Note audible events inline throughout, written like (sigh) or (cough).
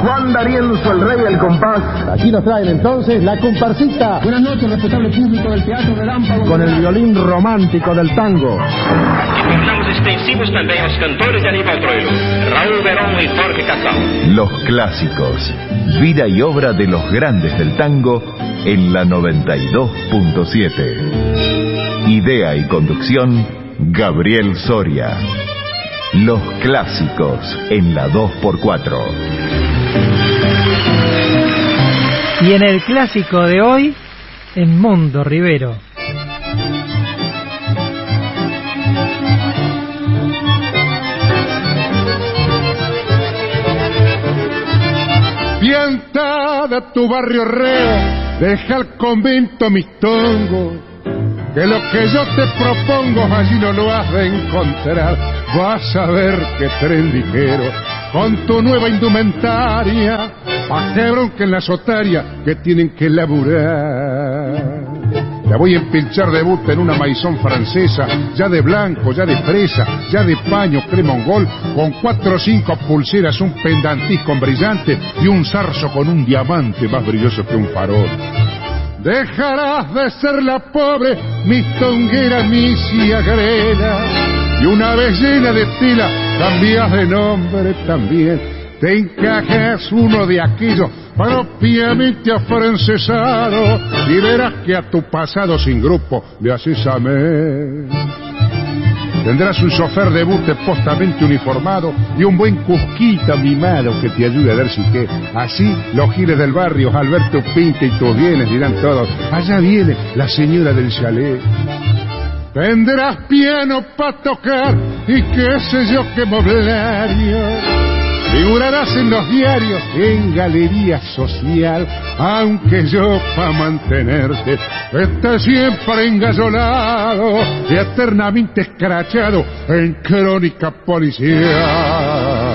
Juan D'Arienzo, el rey del compás. Aquí nos traen entonces la comparsita. Buenas noches, respetable público del Teatro Relámpago. Con el violín romántico del tango. Tornamos extensivos también los cantores de Aníbal Troilo, Raúl Verón y Jorge Casal. Los clásicos. Vida y obra de los grandes del tango en la 92.7. Idea y conducción, Gabriel Soria. Los clásicos en la 2x4. Y en el clásico de hoy, en Mundo Rivero. Piantada tu barrio reo, deja el convento mis tongos. Que lo que yo te propongo allí no lo has de encontrar. Vas a ver qué tren ligero con tu nueva indumentaria. Pa' que bronca en la sotaria que tienen que laburar. La voy a empilchar de buta en una maizón francesa, ya de blanco, ya de fresa, ya de paño cremongol, con cuatro o cinco pulseras, un pendantis con brillante y un zarzo con un diamante más brilloso que un farol. Dejarás de ser la pobre mistonguera misia grela, y una vez llena de tela, cambias de nombre también. Te encajas uno de aquellos propiamente afrancesado y verás que a tu pasado sin grupo le haces amén. Tendrás un chofer de bute postamente uniformado y un buen cusquita mimado que te ayude a ver si qué. Así los giles del barrio al ver tu pinta y tus bienes dirán todos, allá viene la señora del chalet. Tendrás piano para tocar y qué sé yo qué moblario. Figurarás en los diarios, en galería social, aunque yo pa' mantenerte esté siempre engallolado y eternamente escrachado en crónica policial.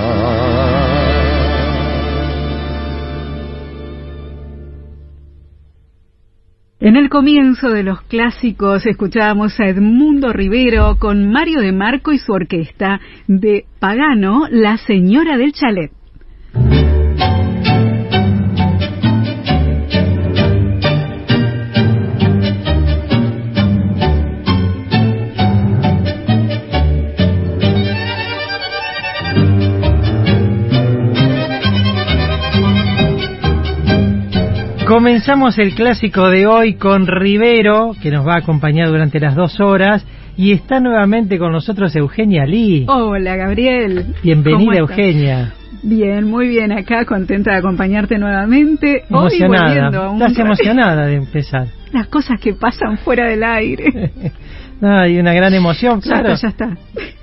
En el comienzo de los clásicos escuchábamos a Edmundo Rivero con Mario de Marco y su orquesta de Pagano, La Señora del Chalet. Comenzamos el clásico de hoy con Rivero, que nos va a acompañar durante las dos horas, y está nuevamente con nosotros Eugenia Lee. Hola, Gabriel. Bienvenida, Eugenia. Bien, muy bien acá, contenta de acompañarte nuevamente. Emocionada. Hoy Estás emocionada de empezar. (laughs) Las cosas que pasan fuera del aire. (laughs) no, hay una gran emoción, claro. Ya está, ya está.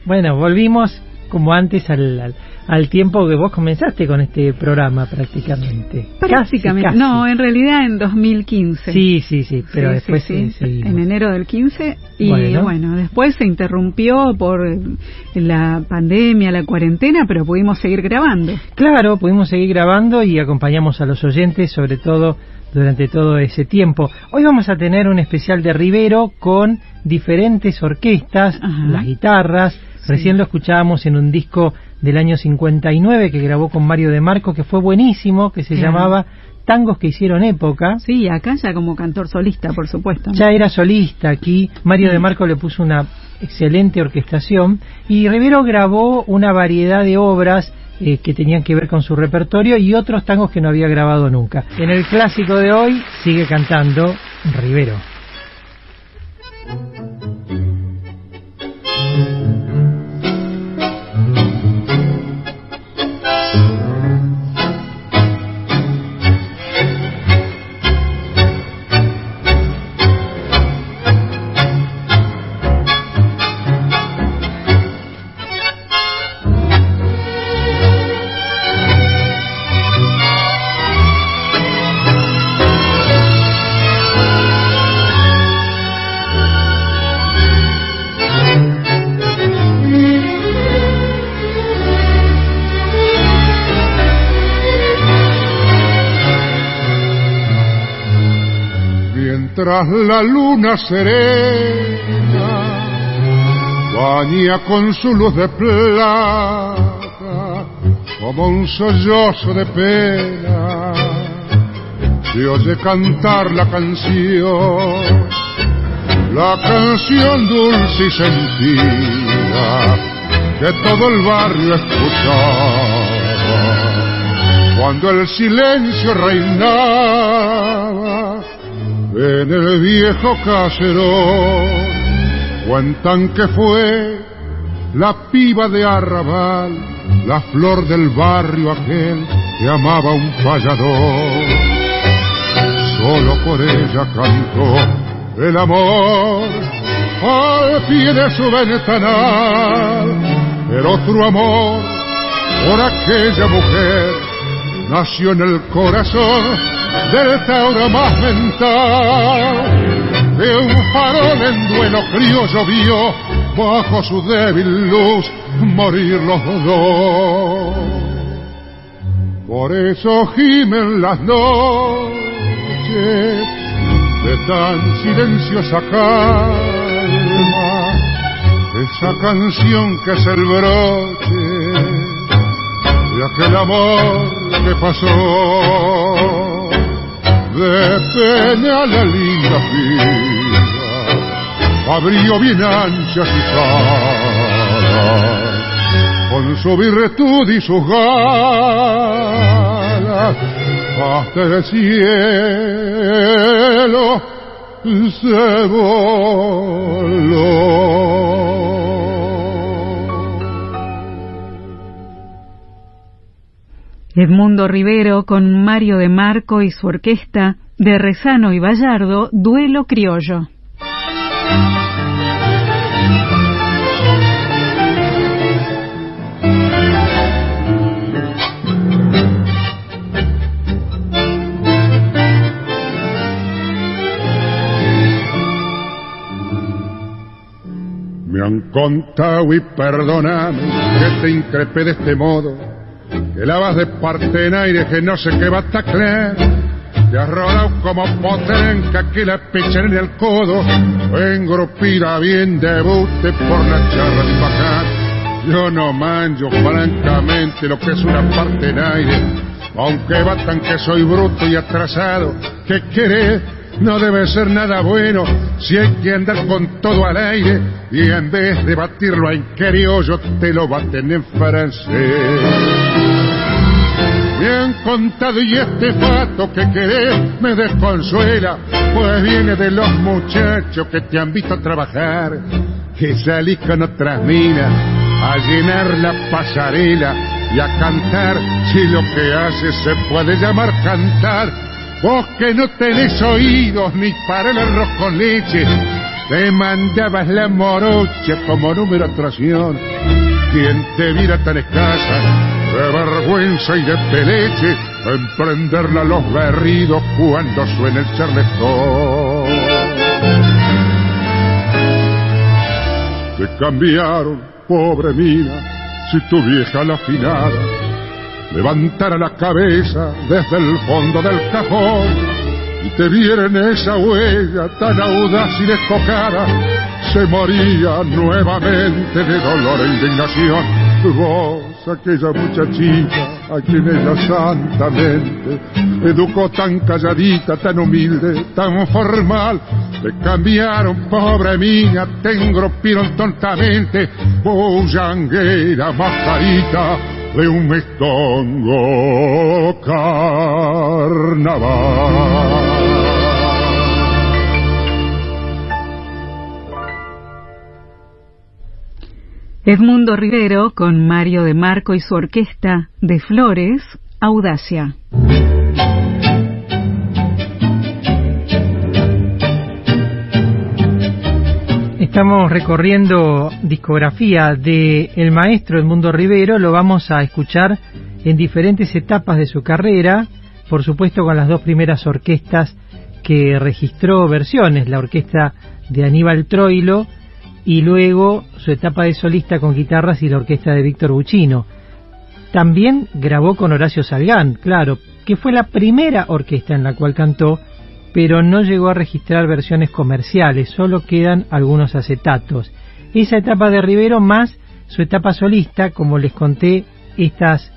Bueno, volvimos como antes al, al al tiempo que vos comenzaste con este programa prácticamente. Prácticamente. Casi, casi. No, en realidad en 2015. Sí, sí, sí, pero Sí, después sí, en enero del 15 y Bueno. bueno. después se interrumpió por la pandemia, la cuarentena, pero pudimos seguir grabando. Claro, pudimos seguir grabando y acompañamos a los oyentes, sobre todo durante todo ese tiempo. Hoy vamos a tener un especial de Rivero con diferentes orquestas, Ajá. las guitarras. Recién lo escuchábamos en un disco del año 59 que grabó con Mario de Marco, que fue buenísimo, que se Claro. llamaba Tangos que hicieron época. Sí, acá ya como cantor solista, por supuesto. Ya era solista aquí, Mario de Marco le puso una excelente orquestación y Rivero grabó una variedad de obras eh, que tenían que ver con su repertorio y otros tangos que no había grabado nunca. En el clásico de hoy sigue cantando Rivero. Mientras la luna serena baña con su luz de plata como un sollozo de pena. Se oye cantar la canción la canción dulce y sentida que todo el barrio escuchaba cuando el silencio reinaba en el viejo caserón. Cuentan que fue la piba de Arrabal, la flor del barrio aquel que amaba un fallador. Solo por ella cantó el amor al pie de su ventanal, el otro amor por aquella mujer nació en el corazón del Tauro más mental. De un farol en duelo criollo vio bajo su débil luz morir los dos. Por eso gimen las noches de tan silenciosa calma, esa canción que es el broche aquel amor que pasó de pena la linda vida abrió bien anchas y caras con su virtud y sus ganas hasta el cielo se voló Edmundo Rivero con Mario de Marco y su orquesta de Rezano y Vallardo, Duelo Criollo. Me han contado y perdonado que te increpé de este modo que lavas de parte en aire que no sé qué va a taclear. Te has rodado como potrenca que la pechan en el codo, engropida bien debute por la charra de bajar. Yo no manjo francamente lo que es una parte en aire, aunque batan que soy bruto y atrasado. ¿Qué querés? No debe ser nada bueno si hay que andar con todo al aire y en vez de batirlo en yo te lo baten en francés. Bien contado y este fato que querés me desconsuela, pues viene de los muchachos que te han visto trabajar, que salís con otras minas a llenar la pasarela y a cantar si lo que haces se puede llamar cantar. Vos que no tenés oídos ni para el arroz con leche, te mandabas la morocha como número atracción. Quien te mira tan escasa de vergüenza y de peleche, emprenderla los berridos cuando suena el charletón. Te cambiaron, pobre mía, si tu vieja la afinada levantara la cabeza desde el fondo del cajón y te viera en esa huella tan audaz y descocada, se moría nuevamente de dolor e indignación. Vos aquella muchachita a quien ella santamente educó tan calladita, tan humilde, tan formal. Te cambiaron, pobre mía, te engropieron tontamente, bullanguera, mascarita de un mestongo carnaval. Edmundo Rivero con Mario de Marco y su orquesta de Flores, Audacia. Estamos recorriendo discografía de el maestro Edmundo Rivero, lo vamos a escuchar en diferentes etapas de su carrera, por supuesto con las dos primeras orquestas que registró versiones, la orquesta de Aníbal Troilo y luego su etapa de solista con guitarras y la orquesta de Víctor Buchino. También grabó con Horacio Salgán, claro, que fue la primera orquesta en la cual cantó pero no llegó a registrar versiones comerciales, solo quedan algunos acetatos. Esa etapa de Rivero más su etapa solista, como les conté, estas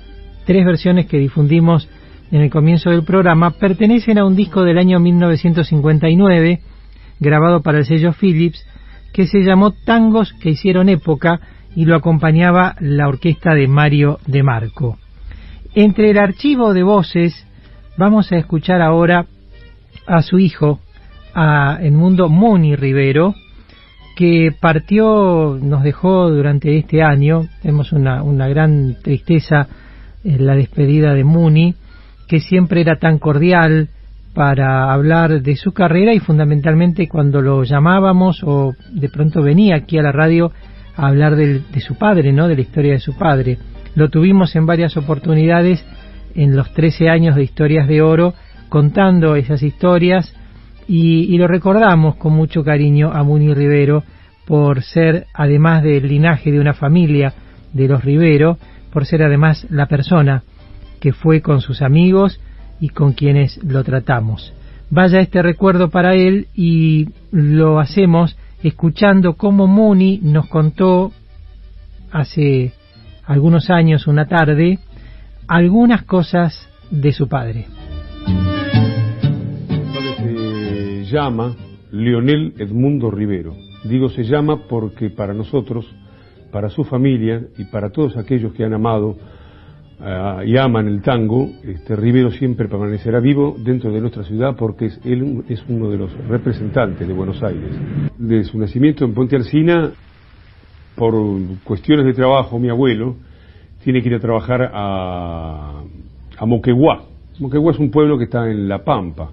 tres versiones que difundimos en el comienzo del programa, pertenecen a un disco del año 1959, grabado para el sello Philips, que se llamó Tangos que hicieron época y lo acompañaba la orquesta de Mario de Marco. Entre el archivo de voces, vamos a escuchar ahora a su hijo, a mundo Muni Rivero, que partió, nos dejó durante este año, tenemos una, una gran tristeza en la despedida de Muni, que siempre era tan cordial para hablar de su carrera y fundamentalmente cuando lo llamábamos o de pronto venía aquí a la radio a hablar de, de su padre, ¿no? De la historia de su padre. Lo tuvimos en varias oportunidades en los 13 años de Historias de Oro contando esas historias y, lo recordamos con mucho cariño a Muni Rivero por ser, además del linaje de una familia de los Rivero, por ser además la persona que fue con sus amigos y con quienes lo tratamos. Vaya este recuerdo para él y lo hacemos escuchando cómo Muni nos contó hace algunos años, una tarde, algunas cosas de su padre. llama Leonel Edmundo Rivero. Digo se llama porque para nosotros, para su familia y para todos aquellos que han amado ah, y aman el tango, este, Rivero siempre permanecerá vivo dentro de nuestra ciudad porque es, él es uno de los representantes de Buenos Aires. De su nacimiento en Ponte Alsina, por cuestiones de trabajo, mi abuelo tiene que ir a trabajar a, a Moquegua. Moquegua es un pueblo que está en La Pampa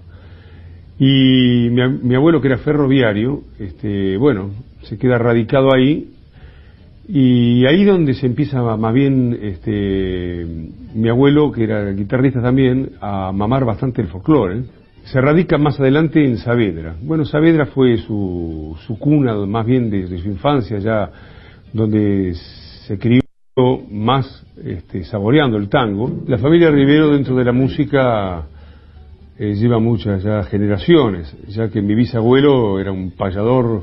y mi, abuelo, que era ferroviario, este, bueno, se queda radicado ahí. Y ahí donde se empieza más bien, este, mi abuelo, que era guitarrista también, a mamar bastante el folclore. Se radica más adelante en Saavedra. Bueno, Saavedra fue su, su cuna, más bien desde su infancia, ya donde se crió más este, saboreando el tango. La familia Rivero dentro de la música eh, lleva muchas ya generaciones, ya que mi bisabuelo era un payador,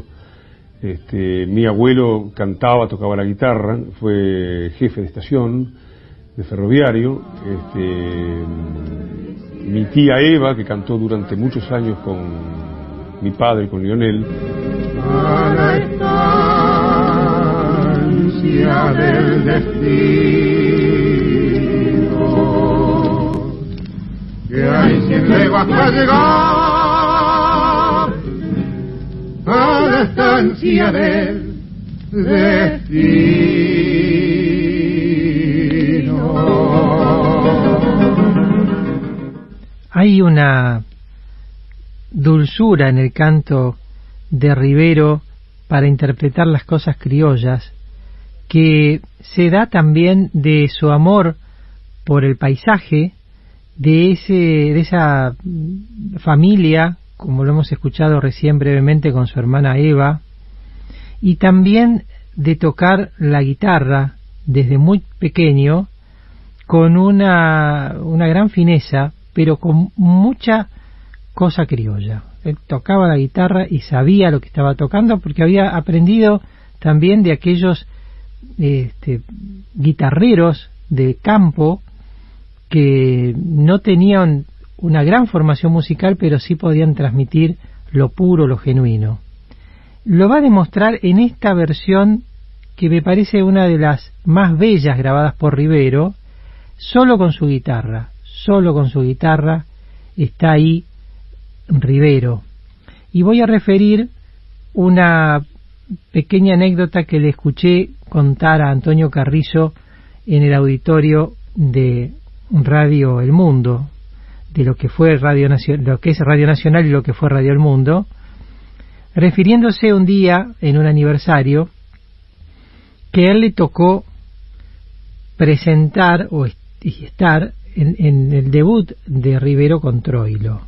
este, mi abuelo cantaba, tocaba la guitarra, fue jefe de estación de ferroviario, este, mi tía Eva, que cantó durante muchos años con mi padre, con Lionel. del que hay leguas para llegar Hay una dulzura en el canto de Rivero para interpretar las cosas criollas que se da también de su amor por el paisaje, de, ese, de esa familia, como lo hemos escuchado recién brevemente con su hermana Eva, y también de tocar la guitarra desde muy pequeño con una, una gran fineza, pero con mucha cosa criolla. Él tocaba la guitarra y sabía lo que estaba tocando porque había aprendido también de aquellos este, guitarreros de campo que no tenían una gran formación musical, pero sí podían transmitir lo puro, lo genuino. Lo va a demostrar en esta versión que me parece una de las más bellas grabadas por Rivero, solo con su guitarra, solo con su guitarra está ahí Rivero. Y voy a referir una pequeña anécdota que le escuché contar a Antonio Carrizo en el auditorio de Radio El Mundo, de lo que fue Radio Nacional, lo que es Radio Nacional y lo que fue Radio El Mundo, refiriéndose un día en un aniversario que a él le tocó presentar o estar en, en el debut de Rivero con Troilo.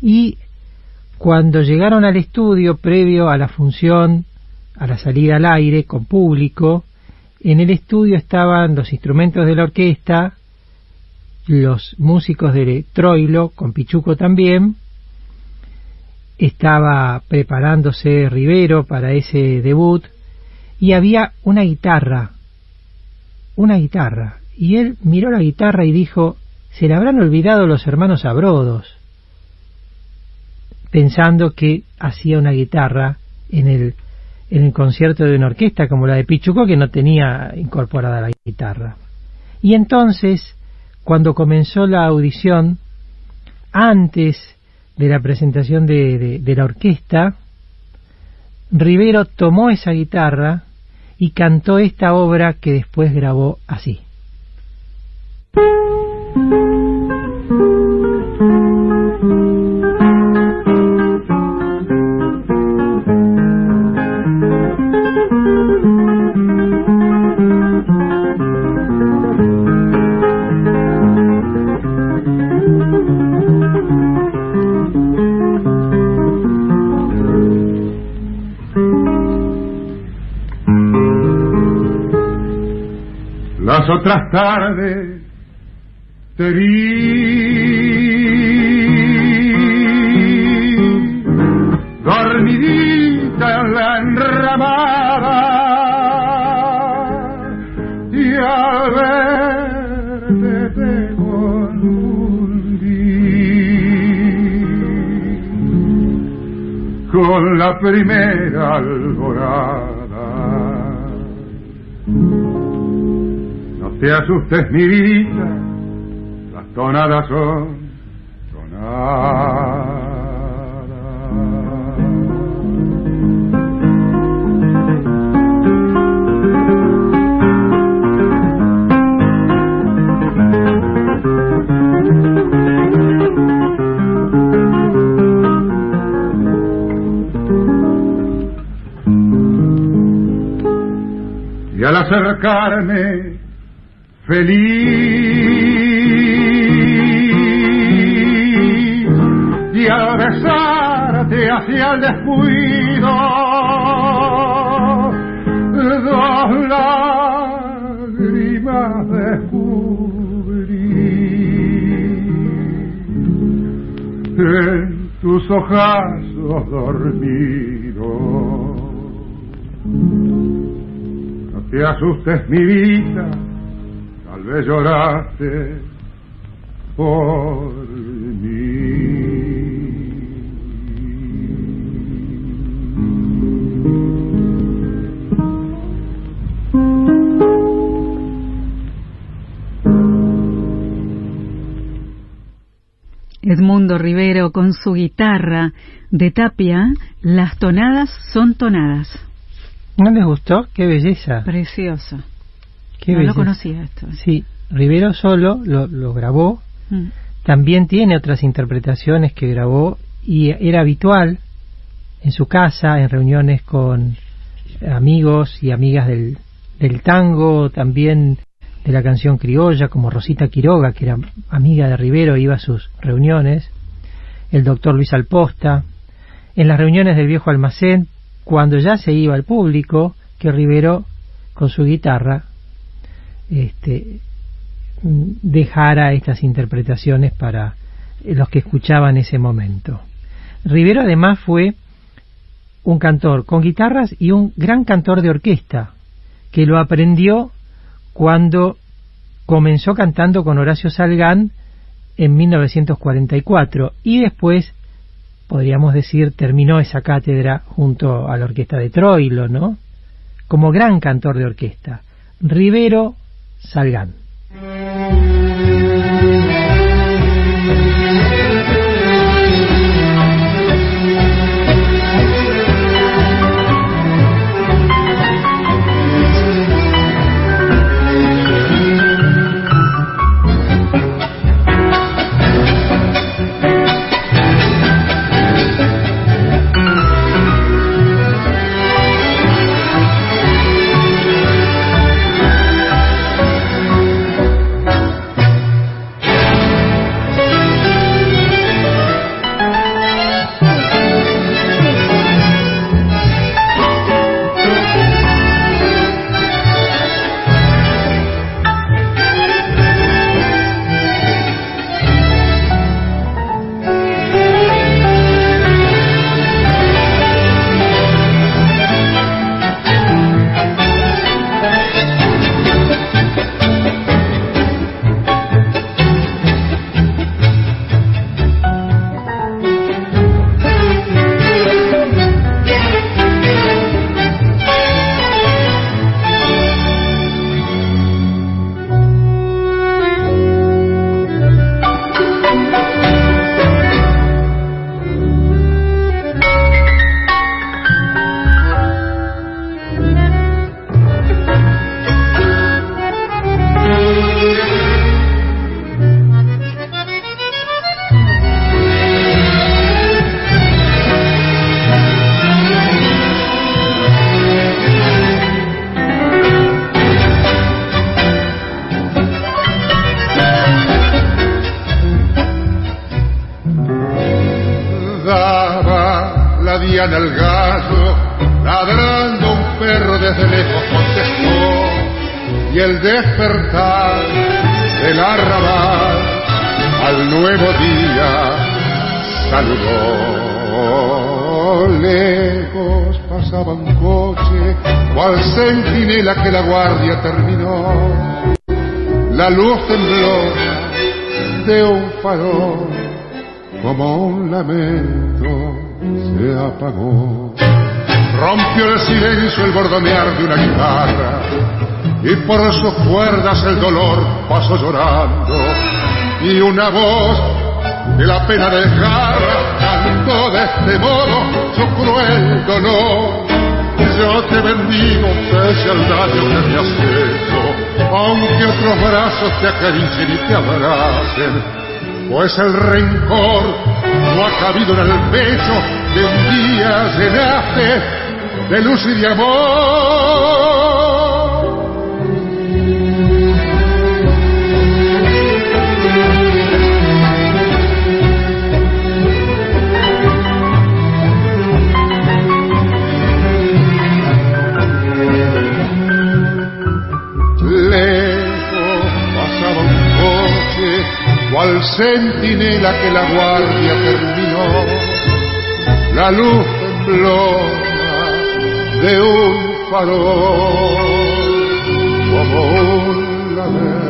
Y cuando llegaron al estudio previo a la función, a la salida al aire con público, en el estudio estaban los instrumentos de la orquesta, los músicos de Troilo, con Pichuco también, estaba preparándose Rivero para ese debut y había una guitarra, una guitarra, y él miró la guitarra y dijo, se le habrán olvidado los hermanos Abrodos, pensando que hacía una guitarra en el, en el concierto de una orquesta como la de Pichuco que no tenía incorporada la guitarra. Y entonces, cuando comenzó la audición, antes de la presentación de, de, la orquesta, Rivero tomó esa guitarra y cantó esta obra que después grabó así. Otras tardes te dormidita en la enramada y al verte te confundí. Con la primera te asustes mi vida, las tonadas son tonadas. Y al acercarme feliz y al besarte hacia el descuido. Dos lágrimas descubrí en tus ojazos dormidos. No te asustes mi vida lloraste por mí. Edmundo Rivero con su guitarra de tapia, las tonadas son tonadas. ¿No les gustó? ¡Qué belleza! Precioso no lo conocía esto. Sí, Rivero solo lo, grabó. Mm. También tiene otras interpretaciones que grabó y era habitual en su casa, en reuniones con amigos y amigas del, del tango, también de la canción criolla, como Rosita Quiroga, que era amiga de Rivero, iba a sus reuniones, el doctor Luis Alposta, en las reuniones del viejo almacén, cuando ya se iba al público, que Rivero con su guitarra este, dejara estas interpretaciones para los que escuchaban ese momento. Rivero además fue un cantor con guitarras y un gran cantor de orquesta, que lo aprendió cuando comenzó cantando con Horacio Salgán en 1944 y después, podríamos decir, terminó esa cátedra junto a la orquesta de Troilo, ¿no? Como gran cantor de orquesta. Rivero salgan. Al gallo, ladrando un perro desde lejos contestó, y el despertar del arrabal al nuevo día saludó. Lejos pasaba un coche, cual centinela que la guardia terminó. La luz tembló de un farol, como un lamento se apagó. Rompió el silencio el bordonear de una guitarra y por sus cuerdas el dolor pasó llorando y una voz de la pena desgarra cantó de este modo su cruel dolor. Yo te bendigo pese al daño que me has hecho, aunque otros brazos te acaricien y te abracen, pues el rencor no ha cabido en el pecho que un día llenaste de luz y de amor. Centinela que la guardia terminó, la luz temblona de un farol como un lamento.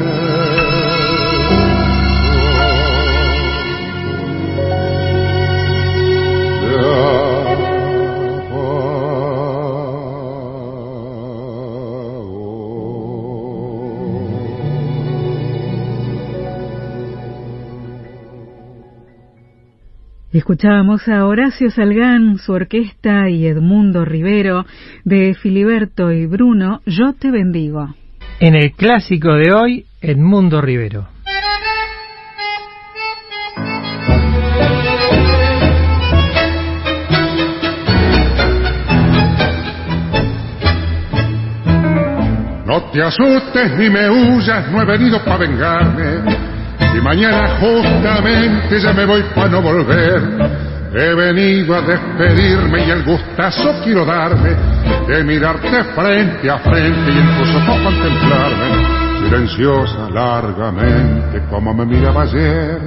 Escuchábamos a Horacio Salgán, su orquesta y Edmundo Rivero de Filiberto y Bruno, Yo te bendigo. En el clásico de hoy, Edmundo Rivero. No te asustes ni me huyas, no he venido para vengarme y mañana justamente ya me voy para no volver. He venido a despedirme y el gustazo quiero darme de mirarte frente a frente y incluso para contemplarme silenciosa largamente como me miraba ayer.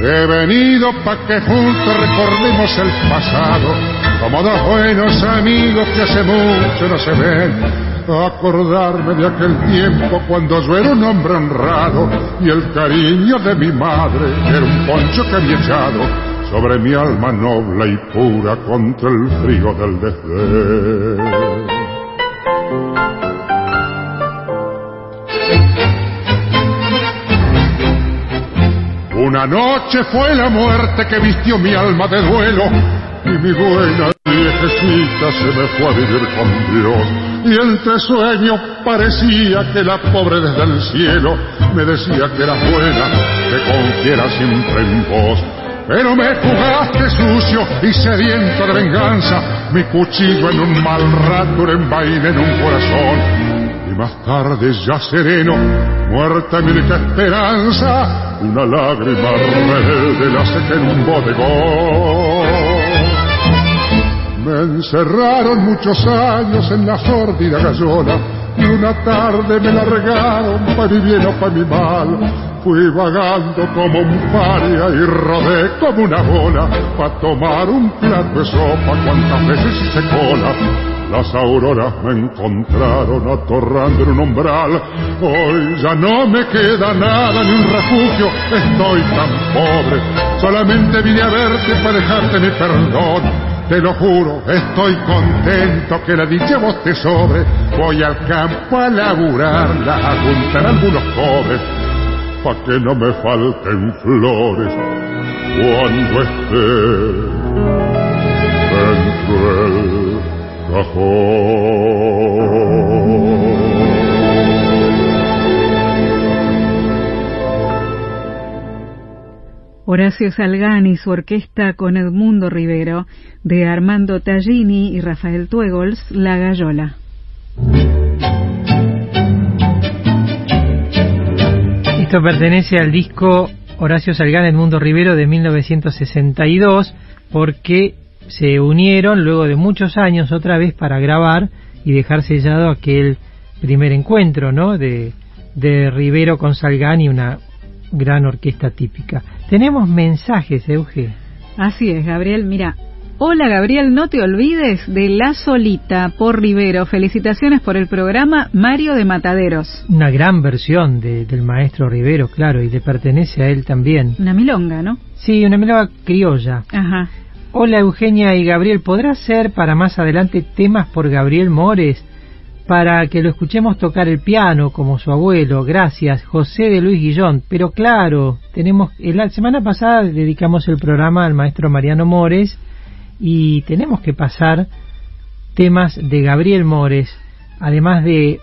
He venido para que juntos recordemos el pasado como dos buenos amigos que hace mucho no se ven acordarme de aquel tiempo cuando yo era un hombre honrado y el cariño de mi madre era un poncho que había echado sobre mi alma noble y pura contra el frío del desdén. Una noche fue la muerte que vistió mi alma de duelo y mi buena viejecita se me fue a vivir con Dios. Y entre sueños parecía que la pobre desde el cielo me decía que era buena, que confiera siempre en vos. Pero me jugaste sucio y sediento de venganza, mi cuchillo en un mal rato envaina en un corazón. Y más tarde ya sereno, muerta mi única esperanza, una lágrima rebelde la sequé en un bodegón. Me encerraron muchos años en la sórdida gallola y una tarde me largaron pa' mi bien o pa' mi mal. Fui vagando como un paria y rodé como una bola pa' tomar un plato de sopa cuantas veces hice cola. Las auroras me encontraron atorrando en un umbral. Hoy ya no me queda nada ni un refugio, estoy tan pobre. Solamente vine a verte para dejarte mi perdón te lo juro, estoy contento que la dicha vos te sobre. Voy al campo a laburarla, a juntar algunos pobres, pa' que no me falten flores cuando esté dentro del cajón. Horacio Salgán y su orquesta con Edmundo Rivero, de Armando Tallini y Rafael Tuegols, La Gallola. Esto pertenece al disco Horacio Salgán Edmundo Rivero de 1962, porque se unieron luego de muchos años otra vez para grabar y dejar sellado aquel primer encuentro, ¿no? De, de Rivero con Salgán y una gran orquesta típica. Tenemos mensajes, Euge. Así es, Gabriel. Mira, Hola Gabriel, no te olvides de La Solita por Rivero. Felicitaciones por el programa Mario de Mataderos. Una gran versión de, del maestro Rivero, claro, y le pertenece a él también. Una milonga, ¿no? Sí, una milonga criolla. Ajá. Hola Eugenia y Gabriel, ¿podrá ser para más adelante temas por Gabriel Mores? Para que lo escuchemos tocar el piano como su abuelo. Gracias, José de Luis Guillón. Pero claro, tenemos. La semana pasada dedicamos el programa al maestro Mariano Mores y tenemos que pasar temas de Gabriel Mores, además de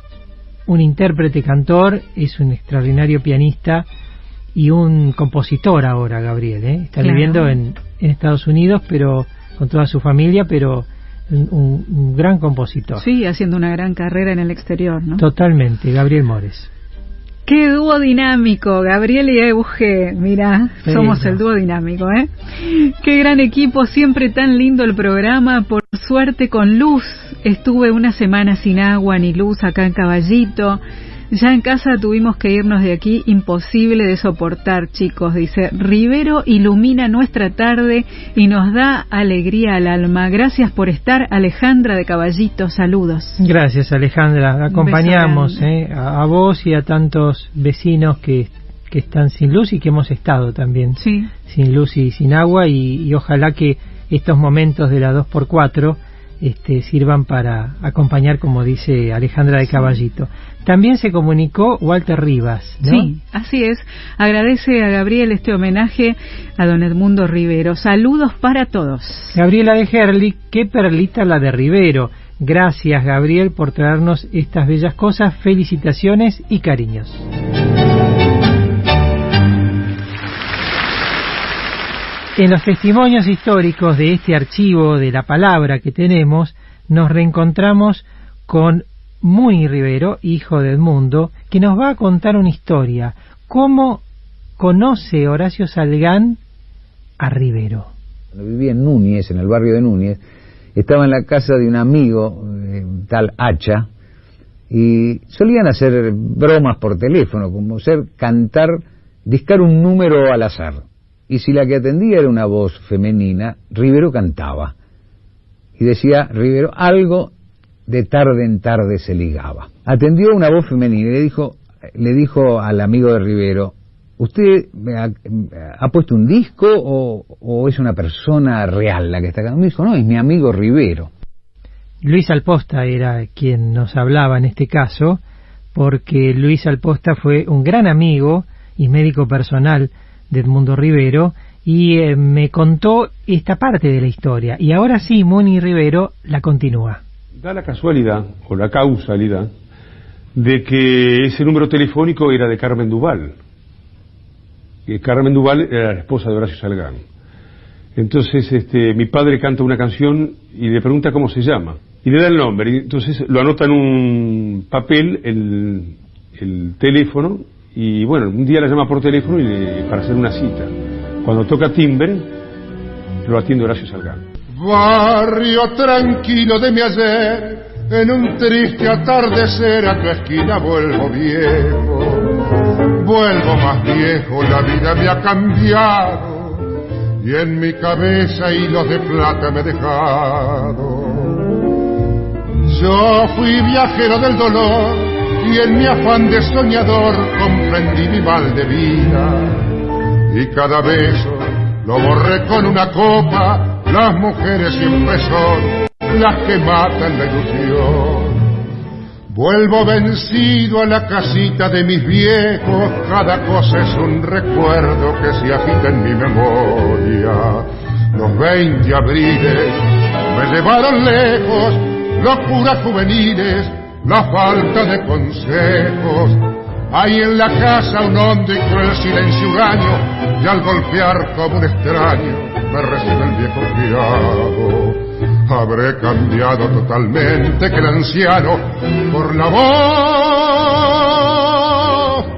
un intérprete cantor, es un extraordinario pianista y un compositor ahora, Gabriel. ¿eh? Está viviendo en, en, Estados Unidos, pero con toda su familia, pero un, un, gran compositor. Sí, haciendo una gran carrera en el exterior, ¿no? Totalmente, Gabriel Mores. Qué dúo dinámico, Gabriel y Euge. Mira, somos el dúo dinámico, ¿eh? Qué gran equipo, siempre tan lindo el programa. Por suerte con luz. Estuve una semana sin agua ni luz acá en Caballito. Ya en casa tuvimos que irnos de aquí, imposible de soportar, chicos. Dice, Rivero ilumina nuestra tarde y nos da alegría al alma. Gracias por estar, Alejandra de Caballito. Saludos. Gracias, Alejandra. Acompañamos eh, a, a, vos y a tantos vecinos que, que están sin luz y que hemos estado también sí. sin luz y sin agua. Y, y ojalá que estos momentos de la 2x4 este, sirvan para acompañar, como dice Alejandra de Caballito. También se comunicó Walter Rivas. ¿no? Sí, así es. Agradece a Gabriel este homenaje a don Edmundo Rivero. Saludos para todos. Gabriela de Herli, qué perlita la de Rivero. Gracias, Gabriel, por traernos estas bellas cosas. Felicitaciones y cariños. En los testimonios históricos de este archivo de la palabra que tenemos, nos reencontramos con Muy Rivero, hijo de Edmundo, que nos va a contar una historia. ¿Cómo conoce Horacio Salgán a Rivero? Vivía en Núñez, en el barrio de Núñez, estaba en la casa de un amigo, eh, tal Hacha, y solían hacer bromas por teléfono, como ser cantar, discar un número al azar y si la que atendía era una voz femenina, Rivero cantaba. Y decía Rivero, algo de tarde en tarde se ligaba. Atendió una voz femenina y le dijo, le dijo al amigo de Rivero, ¿usted ha, ha puesto un disco o, es una persona real la que está acá? Me dijo, no, es mi amigo Rivero. Luis Alposta era quien nos hablaba en este caso, porque Luis Alposta fue un gran amigo y médico personal de Edmundo Rivero y eh, me contó esta parte de la historia. Y ahora sí, Moni Rivero la continúa. Da la casualidad o la causalidad de que ese número telefónico era de Carmen Duval. Y Carmen Duval era la esposa de Horacio Salgán. Entonces este, mi padre canta una canción y le pregunta cómo se llama. Y le da el nombre. Y entonces lo anota en un papel el, el teléfono y bueno, un día la llama por teléfono y para hacer una cita. Cuando toca timbre, lo atiende Horacio Salgán. Barrio tranquilo de mi ayer, en un triste atardecer a tu esquina vuelvo viejo. Vuelvo más viejo, la vida me ha cambiado y en mi cabeza hilos de plata me he dejado. Yo fui viajero del dolor y en mi afán de soñador comprendí mi mal de vida y cada beso lo borré con una copa, las mujeres siempre son las que matan la ilusión. Vuelvo vencido a la casita de mis viejos, cada cosa es un recuerdo que se agita en mi memoria. Los veinte abriles me llevaron lejos, locuras juveniles, la falta de consejos. Hay en la casa un hondo y cruel silencio huraño, y al golpear como un extraño me recibe el viejo criado. Habré cambiado totalmente que el anciano por la voz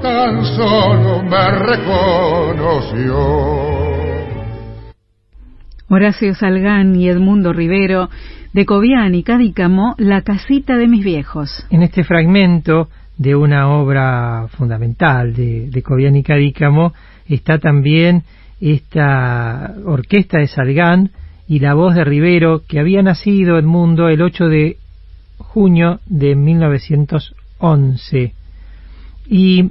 tan solo me reconoció. Horacio Salgán y Edmundo Rivero, de Cobian y Cadícamo, La casita de mis viejos. En este fragmento de una obra fundamental de, de Cobian y Cadícamo está también esta orquesta de Salgán y la voz de Rivero, que había nacido Edmundo el 8 de junio de 1911 y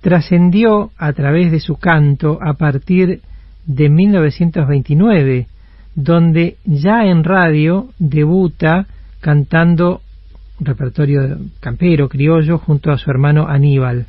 trascendió a través de su canto a partir de 1929, donde ya en radio debuta cantando repertorio campero, criollo, junto a su hermano Aníbal.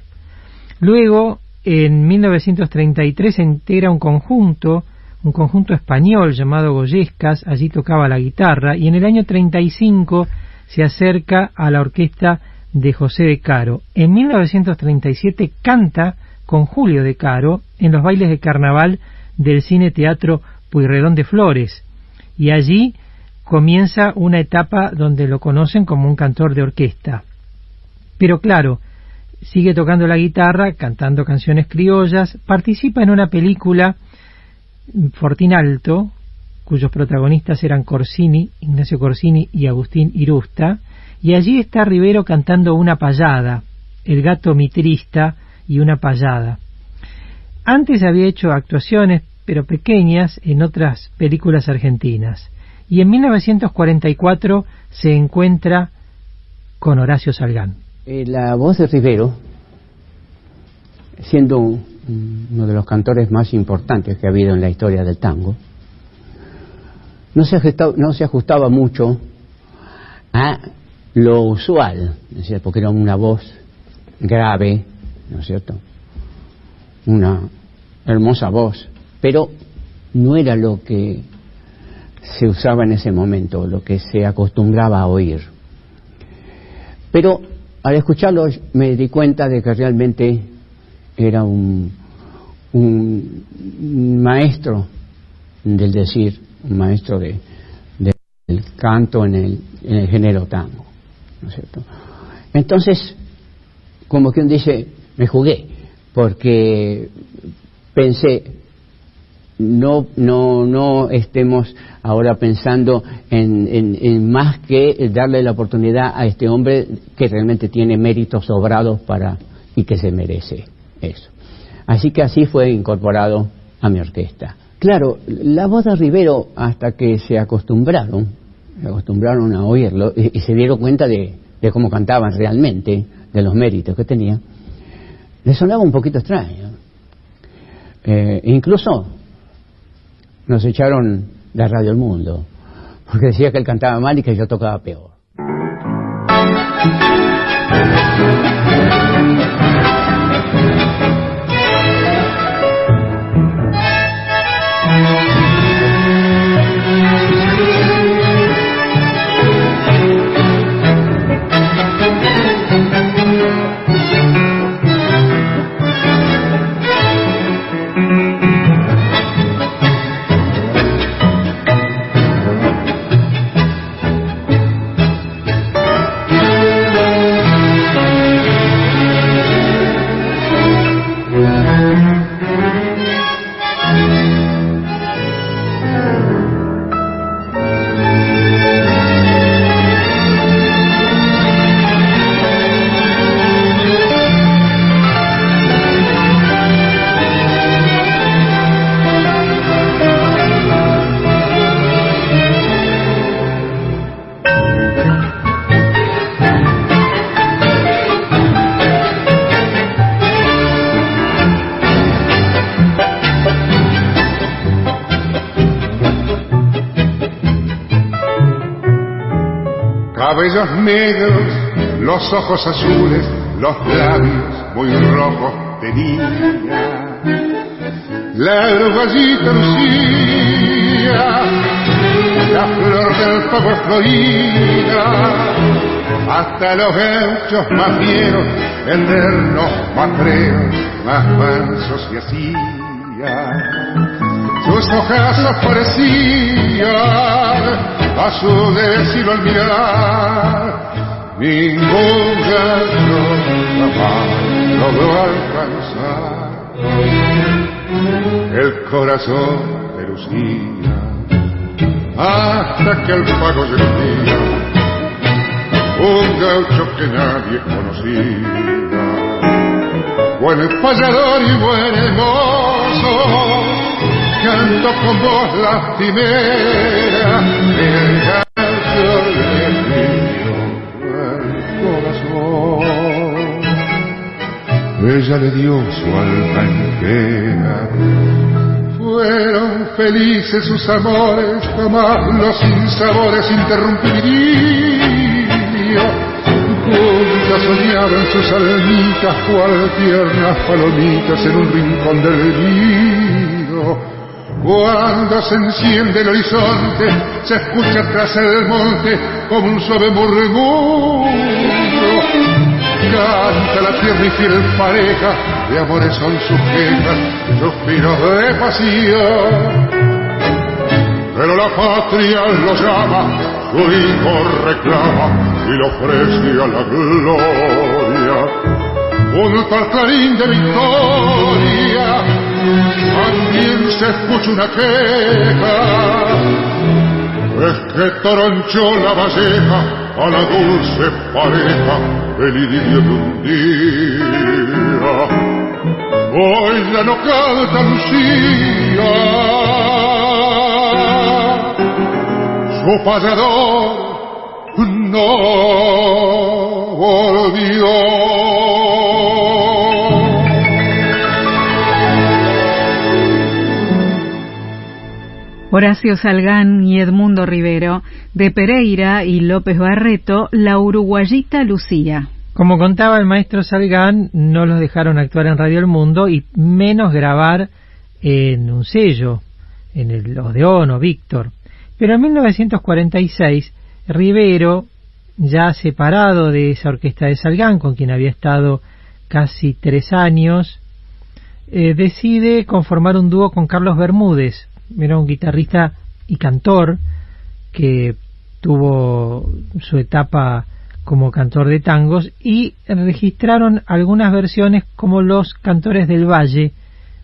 Luego, en 1933 se integra un conjunto, un conjunto español llamado Goyescas, allí tocaba la guitarra, y en el año 35 se acerca a la orquesta de José de Caro. En 1937 canta con Julio de Caro en los bailes de carnaval del Cine Teatro Puyredón de Flores y allí comienza una etapa donde lo conocen como un cantor de orquesta. Pero claro, sigue tocando la guitarra, cantando canciones criollas, participa en una película Fortinalto, cuyos protagonistas eran Corsini, Ignacio Corsini y Agustín Irusta, y allí está Rivero cantando una payada, El gato mitrista y una payada. Antes había hecho actuaciones, pero pequeñas, en otras películas argentinas. Y en 1944 se encuentra con Horacio Salgán. Eh, la voz de Rivero, siendo uno de los cantores más importantes que ha habido en la historia del tango, no se ajustaba, no mucho a lo usual, porque era una voz grave, ¿no es cierto? Una hermosa voz, pero no era lo que se usaba en ese momento, lo que se acostumbraba a oír. Pero al escucharlo me di cuenta de que realmente era un, un maestro del decir, un maestro de, del canto en el, en el género tango. ¿no es cierto? Entonces, como que uno dice, me jugué, porque pensé, no, no, no estemos ahora pensando en, en, más que darle la oportunidad a este hombre que realmente tiene méritos sobrados para y que se merece eso. Así que así fue incorporado a mi orquesta. Claro, la voz de Rivero, hasta que se acostumbraron, se acostumbraron a oírlo y, se dieron cuenta de, cómo cantaban realmente, de los méritos que tenía, le sonaba un poquito extraño. Eh, incluso nos echaron de Radio El Mundo, porque decía que él cantaba mal y que yo tocaba peor. Negros, los ojos azules, los labios muy rojos tenía. La gallita lucía, la flor del fuego florida, hasta los hechos más viejos, eternos más feos, más mansos y hacía. Sus hojas parecían azules y al mirar ningún gato jamás logró alcanzar. El corazón de Lucía, hasta que al pago llegó día, un gaucho que nadie conocía, buen payador y buen hermoso, canto con voz lastimera, el gaucho le dio el corazón. Ella le dio su alma entera. Fueron felices sus amores, jamás los sinsabores día. Juntas soñaban sus almitas, cual tiernas palomitas en un rincón del nido. Cuando se enciende el horizonte, se escucha tras el monte como un suave murmullo. Canta la tierra y fiel pareja, de amores son sus suspiros de pasión. Pero la patria lo llama, su hijo reclama y le ofrece a la gloria. Junto al clarín de victoria, también se escucha una queja. Es que toronchó la valleja a la dulce pareja el idilio de un día. Hoy ya no canta Lucía, su payador no volvió. Horacio Salgán y Edmundo Rivero, de Pereira y López Barreto, la uruguayita Lucía. Como contaba el maestro Salgán, no los dejaron actuar en Radio El Mundo y menos grabar en un sello, en el Odeón o Víctor. Pero en 1946, Rivero, ya separado de esa orquesta de Salgán, con quien había estado casi tres años, eh, decide conformar un dúo con Carlos Bermúdez, era un guitarrista y cantor que tuvo su etapa como cantor de tangos y registraron algunas versiones como los cantores del valle,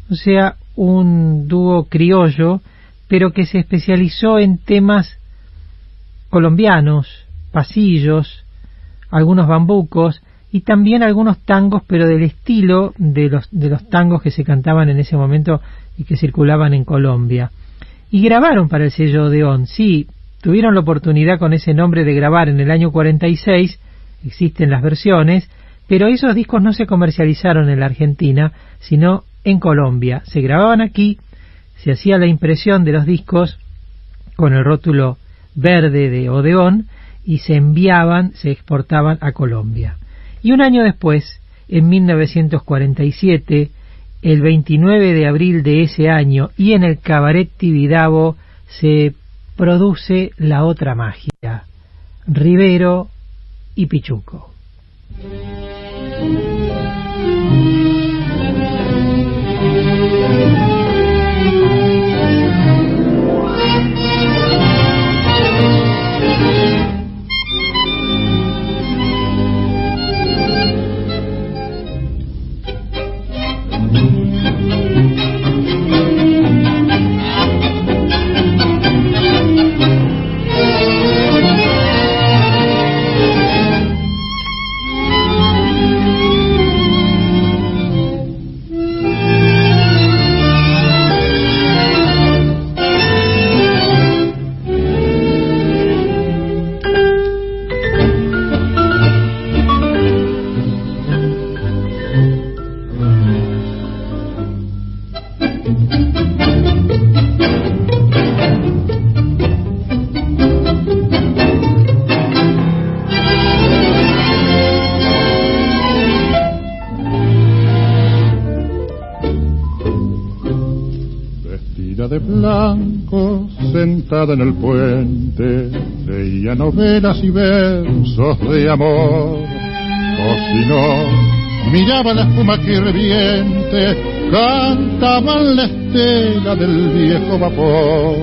o sea, un dúo criollo, pero que se especializó en temas colombianos, pasillos, algunos bambucos y también algunos tangos, pero del estilo de los, de los tangos que se cantaban en ese momento y que circulaban en Colombia. Y grabaron para el sello Odeón, sí, tuvieron la oportunidad con ese nombre de grabar en el año 46, existen las versiones, pero esos discos no se comercializaron en la Argentina, sino en Colombia. Se grababan aquí, se hacía la impresión de los discos con el rótulo verde de Odeón y se enviaban, se exportaban a Colombia. Y un año después, en 1947, el 29 de abril de ese año, y en el Cabaret Tibidabo se produce la otra magia, Rivero y Pichuco. En el puente, leía novelas y versos de amor. O si no, miraba la espuma que reviente, cantaba en la estela del viejo vapor.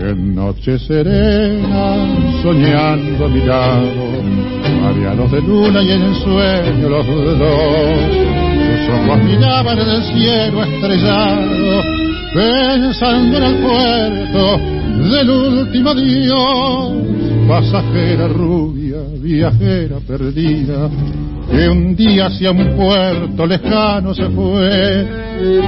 En noche serena, soñando a mi de luna y en el sueño los dos. Sus ojos miraban en el cielo estrellado pensando en el puerto del último adiós, pasajera rubia, viajera perdida, que un día hacia un puerto lejano se fue,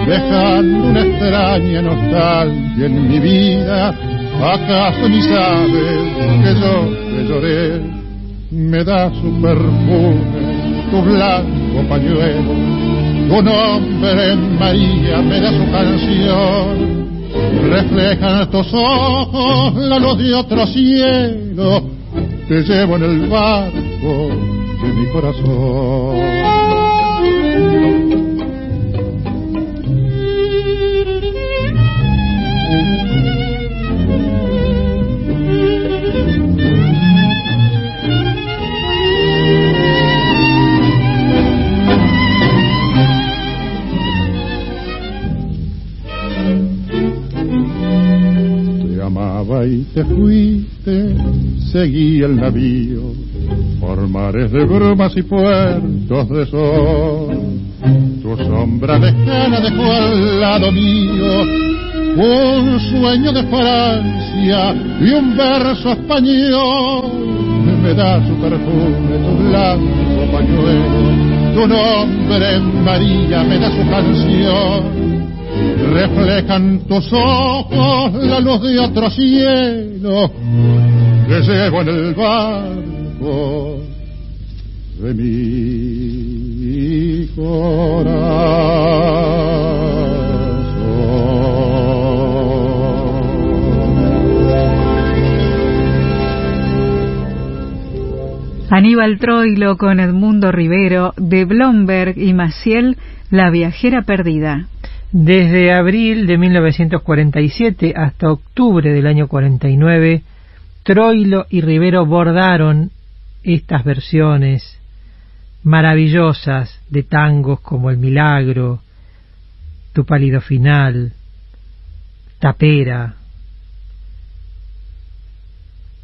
dejando una extraña nostalgia en mi vida. ¿Acaso ni sabes que yo te lloré? Me da su perfume, tu blanco pañuelo, tu nombre María me da su canción. Reflejan tus ojos la luz de otro cielo, te llevo en el barco de mi corazón. Te amaba y te fuiste, seguí el navío por mares de brumas y puertos de sol. Tu sombra lejana dejó al lado mío un sueño de Francia y un verso español. Me da su perfume, tu blanco pañuelo, tu nombre María me da su canción. Reflejan tus ojos la luz de otro cielo que llevo en el barco de mi Aníbal Troilo con Edmundo Rivero, de Blomberg y Maciel, La viajera perdida. Desde abril de 1947 hasta octubre del año 49, Troilo y Rivero bordaron estas versiones maravillosas de tangos como El Milagro, Tu Pálido Final, Tapera.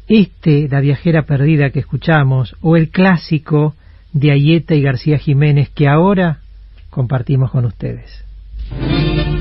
Este, La viajera perdida que escuchamos, o el clásico de Ayeta y García Jiménez que ahora compartimos con ustedes. Sos vos,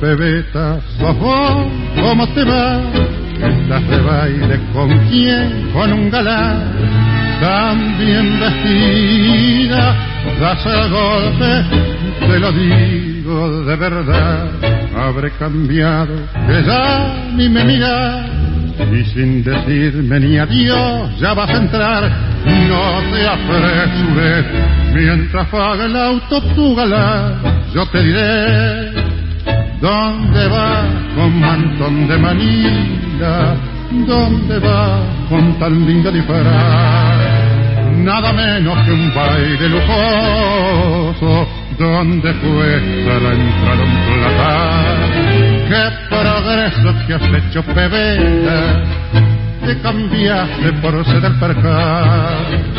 bebeta, vos, ¿cómo te va? Estás de baile con quién, con un galán, tan bien vestida, das el golpe, te lo digo de verdad, habré cambiado, que ya ni me miras, y sin decirme ni adiós, ya vas a entrar, no te apresures, mientras paga el auto tu galán, yo te diré ¿Dónde va con mantón de manila? ¿Dónde va con tan linda disfraz? Nada menos que un baile lujoso donde cuesta la entrada un platar. ¡Qué progreso que has hecho, pebeta! Te cambiaste por ser el percal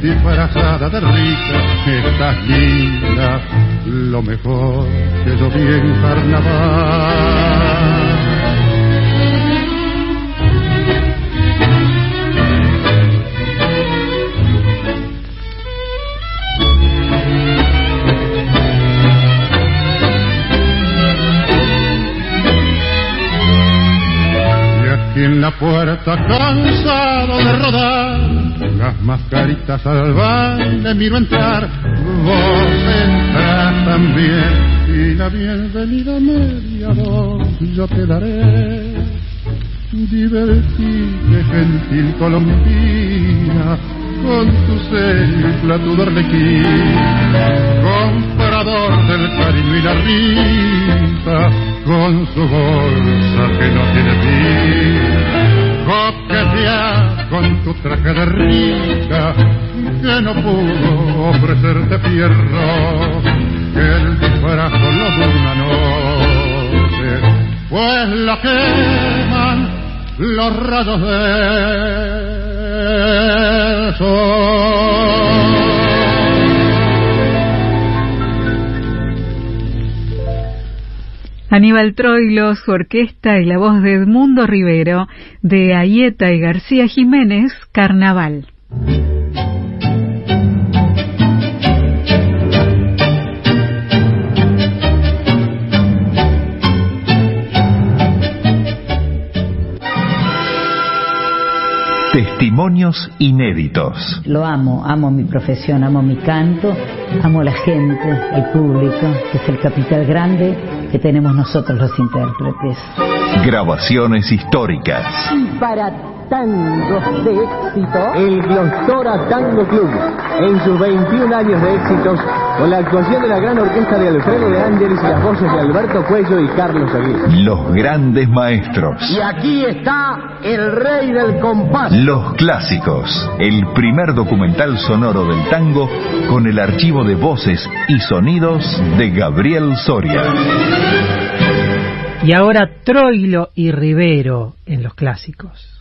disfrazada de rica, estás linda, lo mejor que yo vi carnaval. Y aquí en la puerta cansado de rodar las mascaritas al baile miro entrar, vos entras también y la bienvenida media voz yo te daré. Divertite, gentil colombina, con tu sello y platudo arlequín, comprador del cariño y la risa, con su bolsa que no tiene fin coquetea con tu traje de rica que no pudo ofrecerte fierro que el disfraz solo dura una noche, pues la queman los rayos del sol. Aníbal Troilo, su orquesta y la voz de Edmundo Rivero, de Ayeta y García Jiménez, Carnaval. Testimonios inéditos. Lo amo, amo mi profesión, amo mi canto, amo la gente, el público, que es el capital grande que tenemos nosotros los intérpretes. Grabaciones históricas. Y para tangos de éxito, el Glostora Tango Club, en sus 21 años de éxitos, con la actuación de la gran orquesta de Alfredo de Ángeles y las voces de Alberto Cuello y Carlos Aguirre. Los grandes maestros. Y aquí está el rey del compás. Los clásicos. El primer documental sonoro del tango con el archivo de voces y sonidos de Gabriel Soria. Y ahora Troilo y Rivero en los clásicos.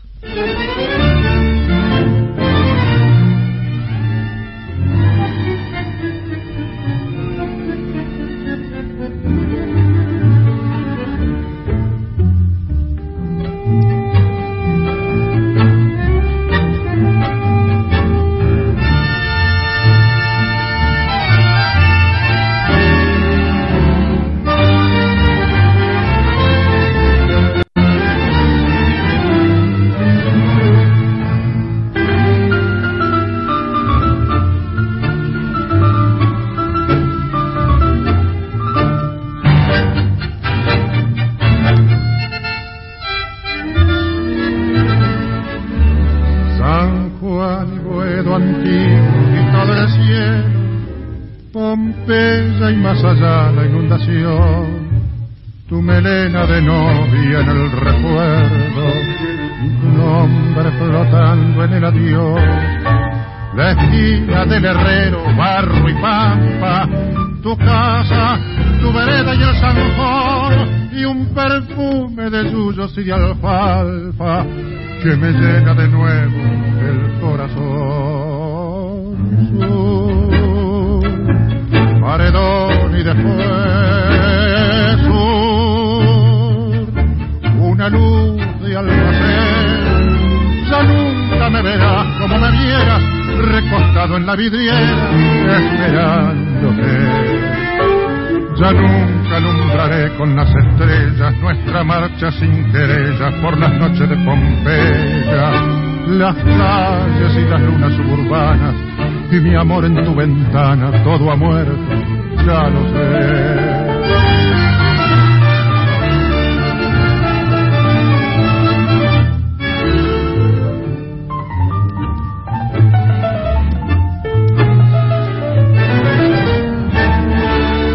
Pompeya y más allá la inundación, tu melena de novia en el recuerdo, tu nombre flotando en el adiós, la esquina del herrero, barro y pampa, tu casa, tu vereda y el zanjón, y un perfume de yuyos y de alfalfa que me llena de nuevo el corazón. Y después sur, una luz de almacén. Ya nunca me verás como me vieras, recostado en la vidriera, esperándote. Ya nunca alumbraré con las estrellas nuestra marcha sin querellas por las noches de Pompeya, las calles y las lunas suburbanas y mi amor en tu ventana, todo ha muerto, ya lo sé.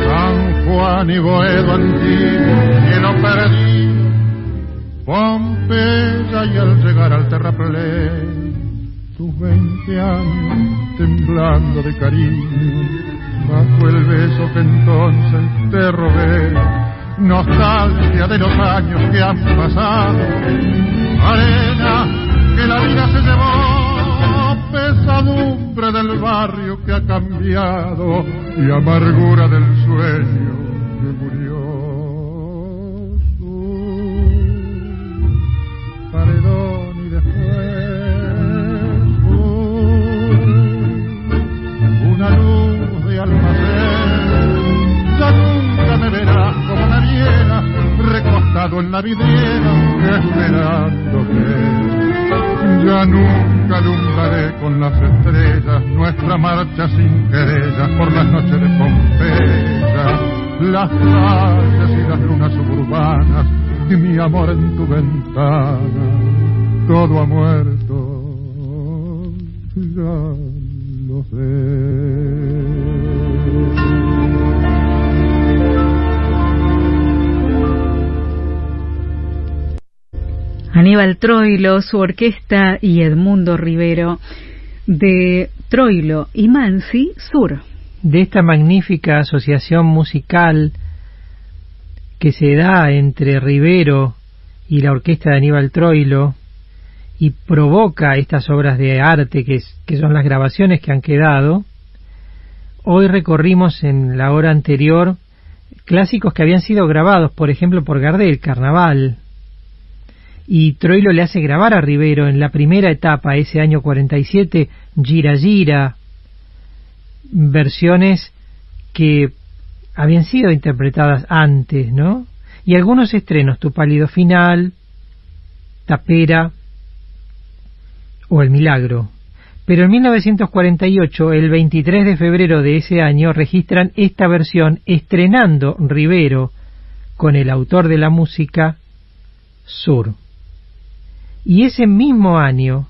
San Juan y Boedo antiguo, cielo perdido, Pompeya y al llegar al terraplén, tus veinte años temblando de cariño, bajo el beso que entonces te robé, nostalgia de los años que han pasado, arena que la vida se llevó, pesadumbre del barrio que ha cambiado. Y amargura del sueño que murió. Verás como me vieras, recostado en la vidriera, esperándote. Ya nunca alumbraré con las estrellas nuestra marcha sin querellas por las noches de Pompeya, las calles y las lunas suburbanas y mi amor en tu ventana. Todo ha muerto, ya lo sé. Aníbal Troilo, su orquesta y Edmundo Rivero de Troilo y Mansi Sur. de esta magnífica asociación musical que se da entre Rivero y la orquesta de Aníbal Troilo y provoca estas obras de arte que, son las grabaciones que han quedado, hoy recorrimos en la hora anterior clásicos que habían sido grabados, por ejemplo, por Gardel, Carnaval, y Troilo le hace grabar a Rivero en la primera etapa, ese año 47, Gira Gira, versiones que habían sido interpretadas antes, ¿no? Y algunos estrenos, Tu pálido final, Tapera o El milagro. Pero en 1948, el 23 de febrero de ese año, registran esta versión estrenando Rivero con el autor de la música Sur. Y ese mismo año,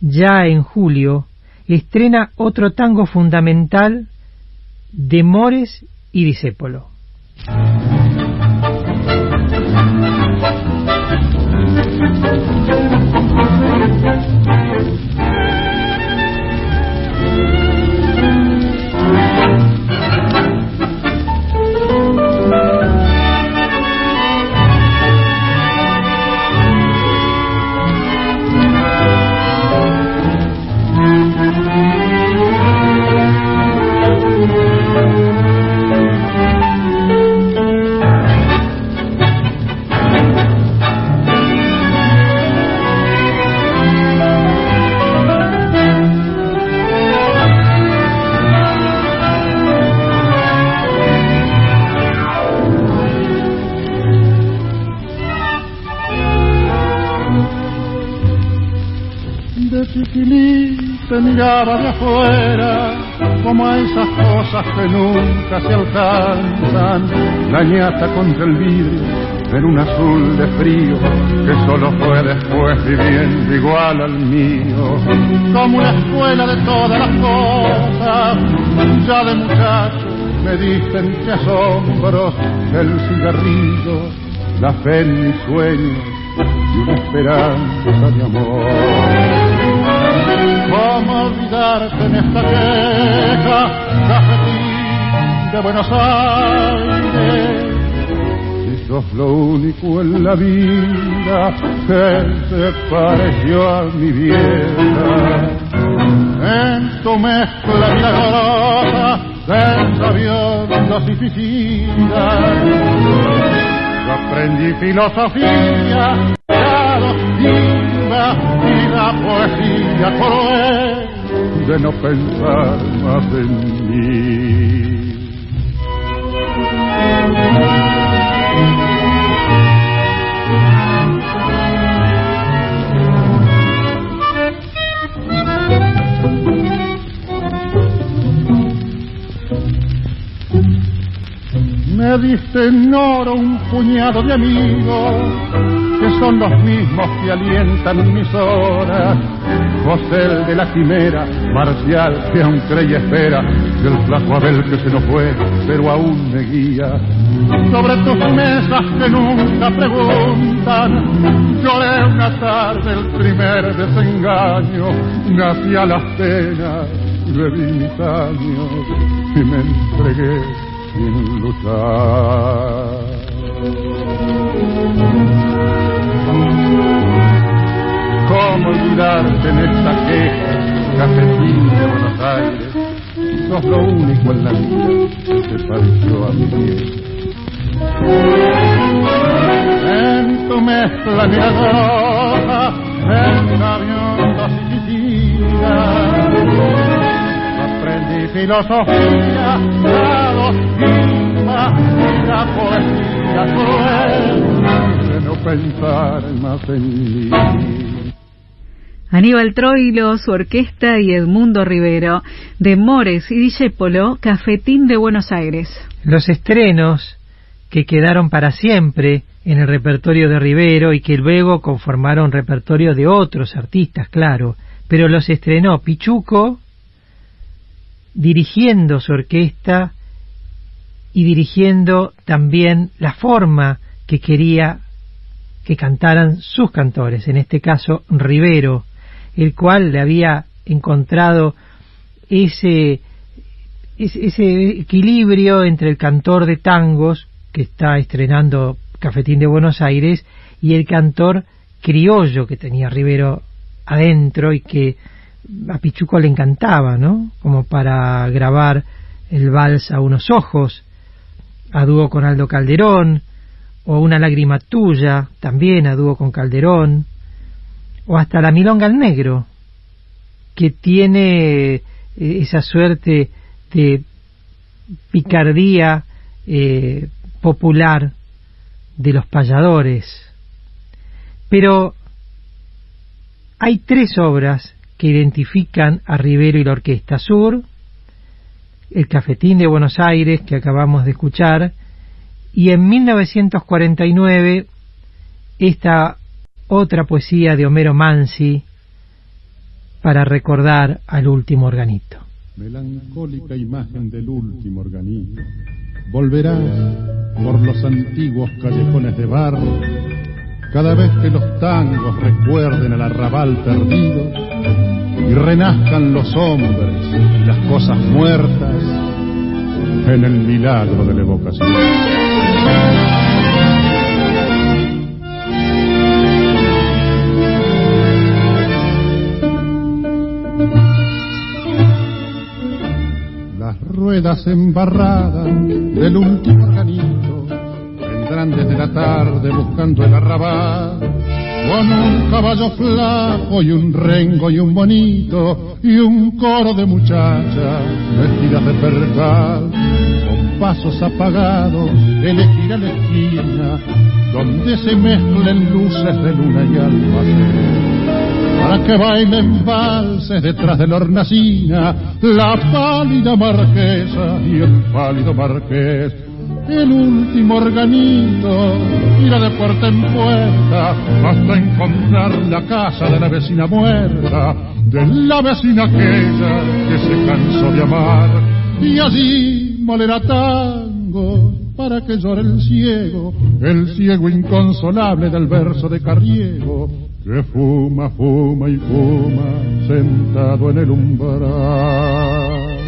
ya en julio, estrena otro tango fundamental de Mores y Disépolo. Miraba de afuera como a esas cosas que nunca se alcanzan, la ñata contra el vidrio en un azul de frío que solo fue después viviendo igual al mío, como una escuela de todas las cosas, ya de muchacho me dicen que asombros el cigarrillo, la fe en mi sueño y una esperanza de amor. ¿Cómo olvidarte en esta queja, cafetín de Buenos Aires? Si sos lo único en la vida que se pareció a mi vieja. En tu mezcla milagrosa de sabiondos y suicidas, yo aprendí filosofía, y la poesía cruel de no pensar más en mí. Me diste en oro un puñado de amigos los mismos que alientan mis horas. José el de la quimera, marcial que aún cree y espera, del flaco Abel que se nos fue, pero aún me guía. Sobre tus mesas que nunca preguntan, lloré una tarde el primer desengaño, nací a las penas, bebí mis años y me entregué sin luchar. ¿Cómo olvidarte en esta queja, cafetín de Buenos Aires? Sos lo único en la vida que pareció a mi vieja. En tu mezcla milagrosa, en avión chiquitita, aprendí filosofía, la doctrina y la poesía cruel no pensar más en mí. Aníbal Troilo, su orquesta y Edmundo Rivero, de Mores y Discépolo, Cafetín de Buenos Aires. Los estrenos que quedaron para siempre en el repertorio de Rivero y que luego conformaron repertorio de otros artistas, claro, pero los estrenó Pichuco dirigiendo su orquesta y dirigiendo también la forma que quería que cantaran sus cantores, en este caso Rivero, el cual le había encontrado ese ese equilibrio entre el cantor de tangos que está estrenando Cafetín de Buenos Aires y el cantor criollo que tenía Rivero adentro y que a Pichuco le encantaba, ¿no? Como para grabar el vals a unos ojos, a dúo con Aldo Calderón, o Una lágrima tuya, también a dúo con Calderón, o hasta La milonga al negro, que tiene eh, esa suerte de picardía eh, popular de los payadores. Pero hay tres obras que identifican a Rivero y la Orquesta Sur, el Cafetín de Buenos Aires que acabamos de escuchar, y en 1949 esta otra poesía de Homero Mansi para recordar al último organito. Melancólica imagen del último organito, volverás por los antiguos callejones de barro cada vez que los tangos recuerden el arrabal perdido y renazcan los hombres y las cosas muertas en el milagro de la evocación. Las ruedas embarradas del último organito vendrán desde la tarde buscando el arrabal con un caballo flaco y un rengo y un bonito y un coro de muchachas vestidas de percal con pasos apagados elegirá la esquina donde se mezclen luces de luna y almacén para que bailen valses detrás de la hornacina la pálida marquesa y el pálido marqués el último organito irá de puerta en puerta hasta encontrar la casa de la vecina muerta, de la vecina aquella que se cansó de amar, y allí molerá tango para que llore el ciego, el ciego inconsolable del verso de Carriego, que fuma, fuma y fuma sentado en el umbral.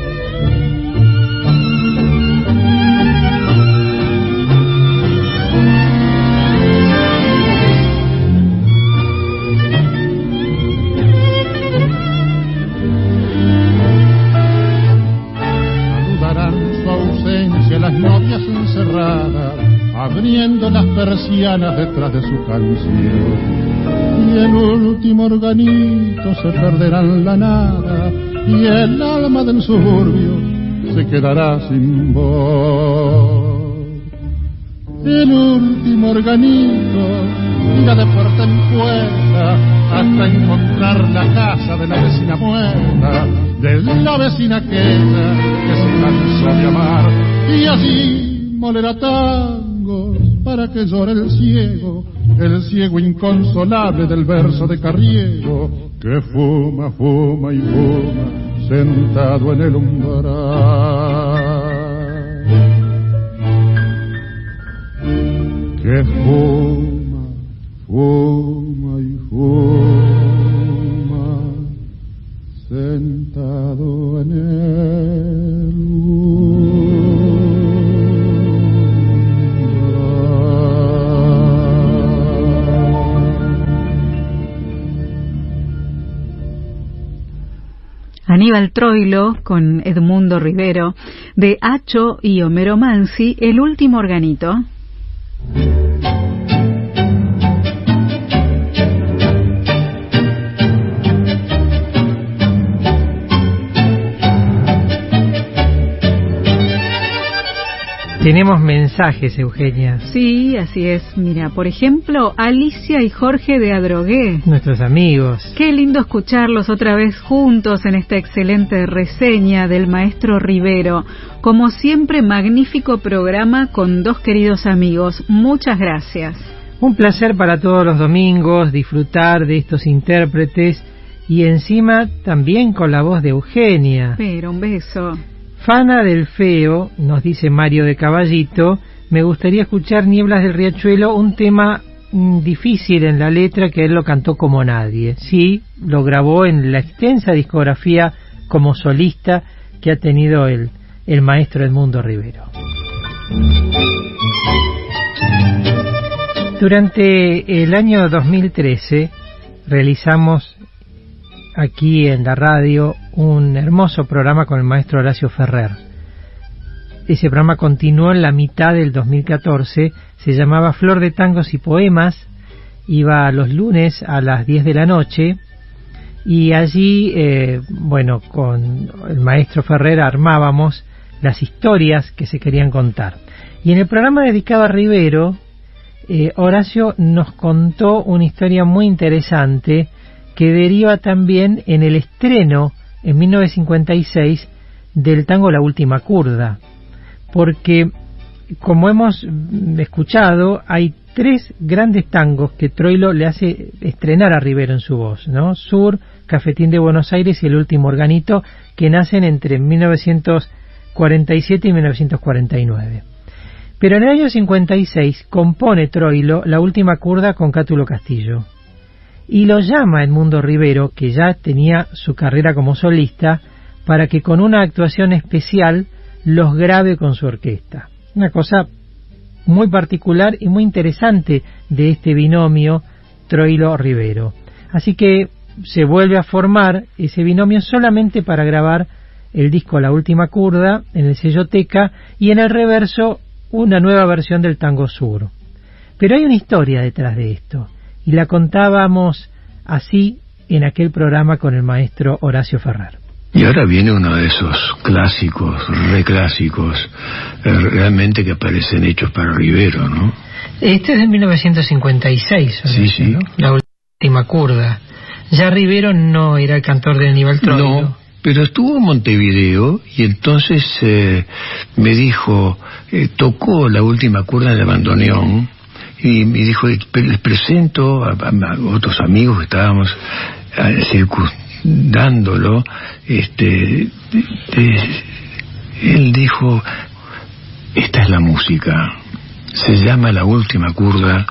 Abriendo las persianas detrás de su canción. Y el último organito se perderá en la nada, y el alma del suburbio se quedará sin voz. El último organito irá de puerta en puerta hasta encontrar la casa de la vecina muerta, de la vecina aquella que se cansó de amar y así molerá tangos para que llore el ciego, el ciego inconsolable del verso de Carriego, que fuma, fuma y fuma sentado en el umbral. Que fuma, fuma y fuma sentado en el Aníbal Troilo con Edmundo Rivero, de Hacho y Homero Mansi, El último organito. Tenemos mensajes, Eugenia. Sí, así es. Mira, por ejemplo, Alicia y Jorge de Adrogué. Nuestros amigos. Qué lindo escucharlos otra vez juntos en esta excelente reseña del maestro Rivero. Como siempre, magnífico programa con dos queridos amigos. Muchas gracias. Un placer para todos los domingos disfrutar de estos intérpretes y encima también con la voz de Eugenia. Pero un beso. Fana del Feo, nos dice Mario de Caballito, me gustaría escuchar Nieblas del Riachuelo, un tema mm, difícil en la letra que él lo cantó como nadie. Sí, lo grabó en la extensa discografía como solista que ha tenido el, el maestro Edmundo Rivero. Durante el año 2013 realizamos aquí en la radio un hermoso programa con el maestro Horacio Ferrer. Ese programa continuó en la mitad del 2014, se llamaba Flor de Tangos y Poemas, iba los lunes a las 10 de la noche y allí, eh, bueno, con el maestro Ferrer armábamos las historias que se querían contar. Y en el programa dedicado a Rivero, eh, Horacio nos contó una historia muy interesante que deriva también en el estreno en 1956 del tango La Última Curda, porque como hemos escuchado, hay tres grandes tangos que Troilo le hace estrenar a Rivero en su voz, ¿no? Sur, Cafetín de Buenos Aires y El Último Organito, que nacen entre 1947 y 1949. Pero en el año 56 compone Troilo La Última Curda con Cátulo Castillo y lo llama Edmundo Rivero, que ya tenía su carrera como solista, para que con una actuación especial los grabe con su orquesta. Una cosa muy particular y muy interesante de este binomio Troilo-Rivero. Así que se vuelve a formar ese binomio solamente para grabar el disco La Última Curda en el sello Teca y en el reverso una nueva versión del tango sur. Pero hay una historia detrás de esto y la contábamos así en aquel programa con el maestro Horacio Ferrer. Y ahora viene uno de esos clásicos, reclásicos, eh, realmente que aparecen hechos para Rivero, ¿no? Este es de 1956, sí, sí. La última curda. Ya Rivero no era el cantor de Aníbal Troilo. No, pero estuvo en Montevideo y entonces eh, me dijo, eh, tocó la última curda de bandoneón y me dijo, les presento a, otros amigos que estábamos circundándolo, este, él dijo, esta es la música, se llama La Última Curda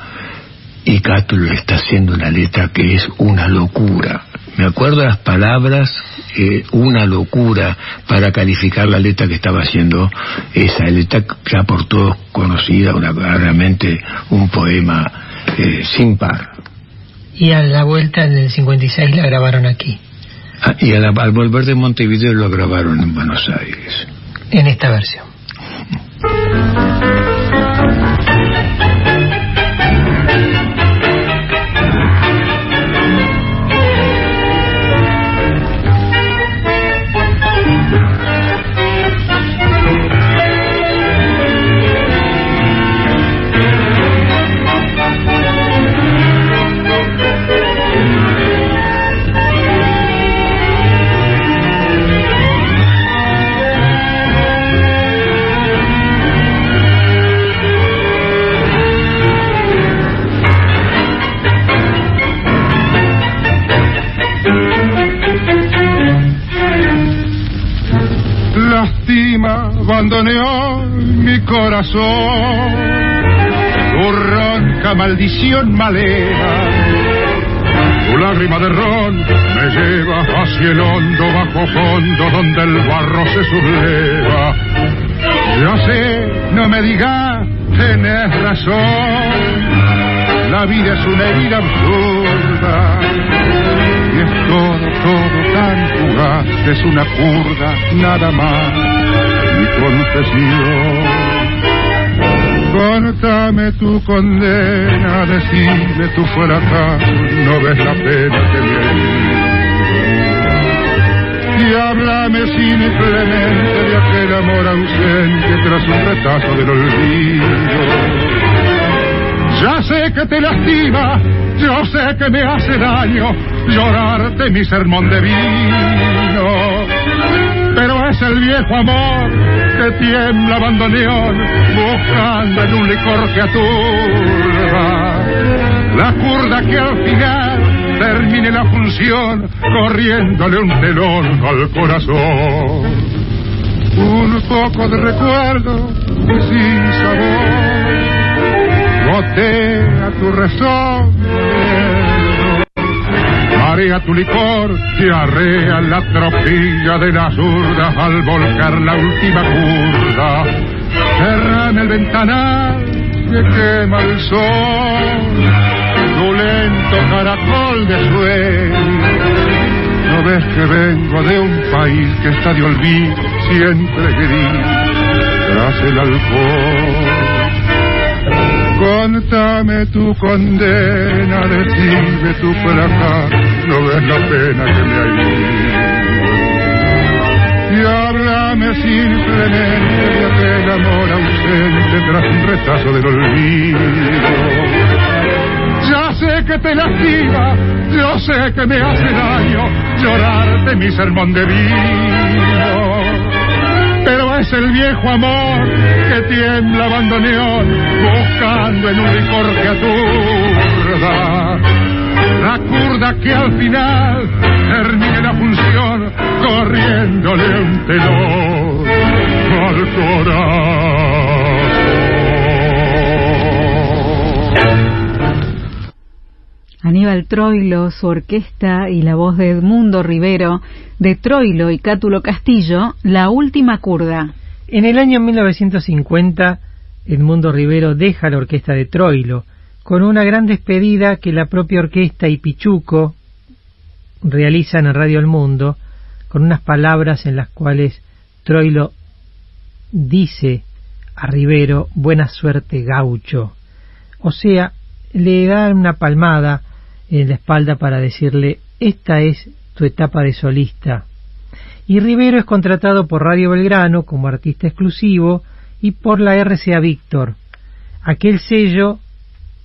y Cátulo está haciendo una letra que es una locura. Me acuerdo las palabras eh, una locura para calificar la letra que estaba haciendo esa letra ya por todos conocida, una, realmente un poema eh, sin par. Y a la vuelta en el 56 la grabaron aquí. Ah, y al volver de Montevideo lo grabaron en Buenos Aires. En esta versión. Abandoneó mi corazón. Tu ronca maldición maleva, tu lágrima de ron me lleva hacia el hondo bajo fondo donde el barro se subleva. Yo sé, no me digas, tenés razón, la vida es una herida absurda y es todo, todo tan fugaz, es una curda, nada más confesión. Cortame tu condena, decime tú fuera acá, no ves la pena que me y háblame simplemente de aquel amor ausente tras un retazo del olvido. Ya sé que te lastima, yo sé que me hace daño llorarte mi sermón de vino, pero es el viejo amor que tiembla bandoneón buscando en un licor que aturba. La curda que al final termine la función corriéndole un telón al corazón. Un poco de recuerdo y sin sabor gotea tu razón saborea tu licor, arrea la tropilla de la zurda al volcar la última curva. Cerrame el ventanal que quema el sol, tu lento caracol de sueño. No ves que vengo de un país que está de olvido, siempre gris, tras el alcohol. Contame tu condena, decime tu fracaso, no ves la pena que me hay y háblame simplemente de aquel amor ausente tras un retazo del olvido. Ya sé que te lastima, yo sé que me hace daño llorarte mi sermón de vino. Pero es el viejo amor que tiembla bandoneón buscando en un licor que aturda la curda que al final termine la función corriéndole un telón al corazón. Aníbal Troilo, su orquesta y la voz de Edmundo Rivero, de Troilo y Cátulo Castillo, La Última Curda. En el año 1950, Edmundo Rivero deja la orquesta de Troilo con una gran despedida que la propia orquesta y Pichuco realizan en Radio El Mundo, con unas palabras en las cuales Troilo dice a Rivero, buena suerte gaucho. O sea, le da una palmada en la espalda para decirle, esta es tu etapa de solista. Y Rivero es contratado por Radio Belgrano como artista exclusivo y por la RCA Víctor, aquel sello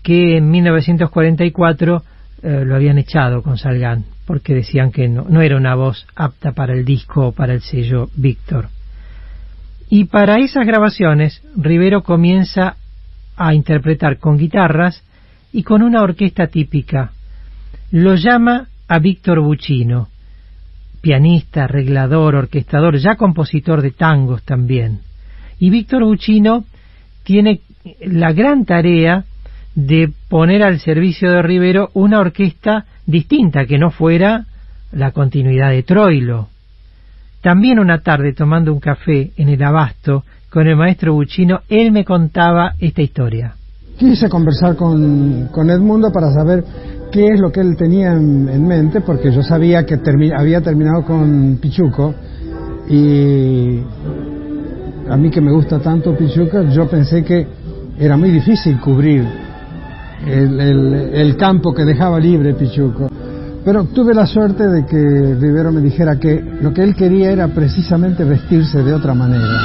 que en 1944 eh, lo habían echado con Salgán, porque decían que no, no era una voz apta para el disco o para el sello Víctor. Y para esas grabaciones, Rivero comienza a interpretar con guitarras y con una orquesta típica. Lo llama a Víctor Buccino, pianista, arreglador, orquestador, ya compositor de tangos también. Y Víctor Buccino tiene la gran tarea de poner al servicio de Rivero una orquesta distinta, que no fuera la continuidad de Troilo. También una tarde, tomando un café en el Abasto con el maestro Buccino, él me contaba esta historia. Quise conversar con, con Edmundo para saber qué es lo que él tenía en, mente, porque yo sabía que había terminado con Pichuco y a mí que me gusta tanto Pichuco, yo pensé que era muy difícil cubrir el, campo que dejaba libre Pichuco. Pero tuve la suerte de que Rivero me dijera que lo que él quería era precisamente vestirse de otra manera.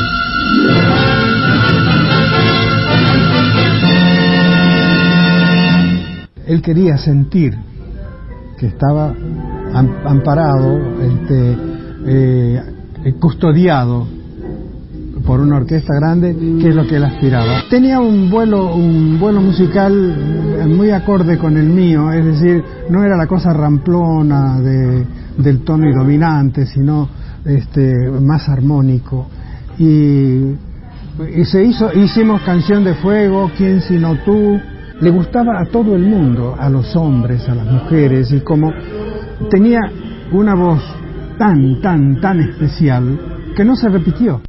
Él quería sentir que estaba amparado, este, eh, custodiado por una orquesta grande, que es lo que él aspiraba. Tenía un vuelo, un vuelo musical muy acorde con el mío, es decir, no era la cosa ramplona de, del tono y dominante, sino este, más armónico. Y, y se hizo, hicimos Canción de Fuego, Quién sino tú, le gustaba a todo el mundo, a los hombres, a las mujeres, y como tenía una voz tan, tan, tan especial, que no se repitió.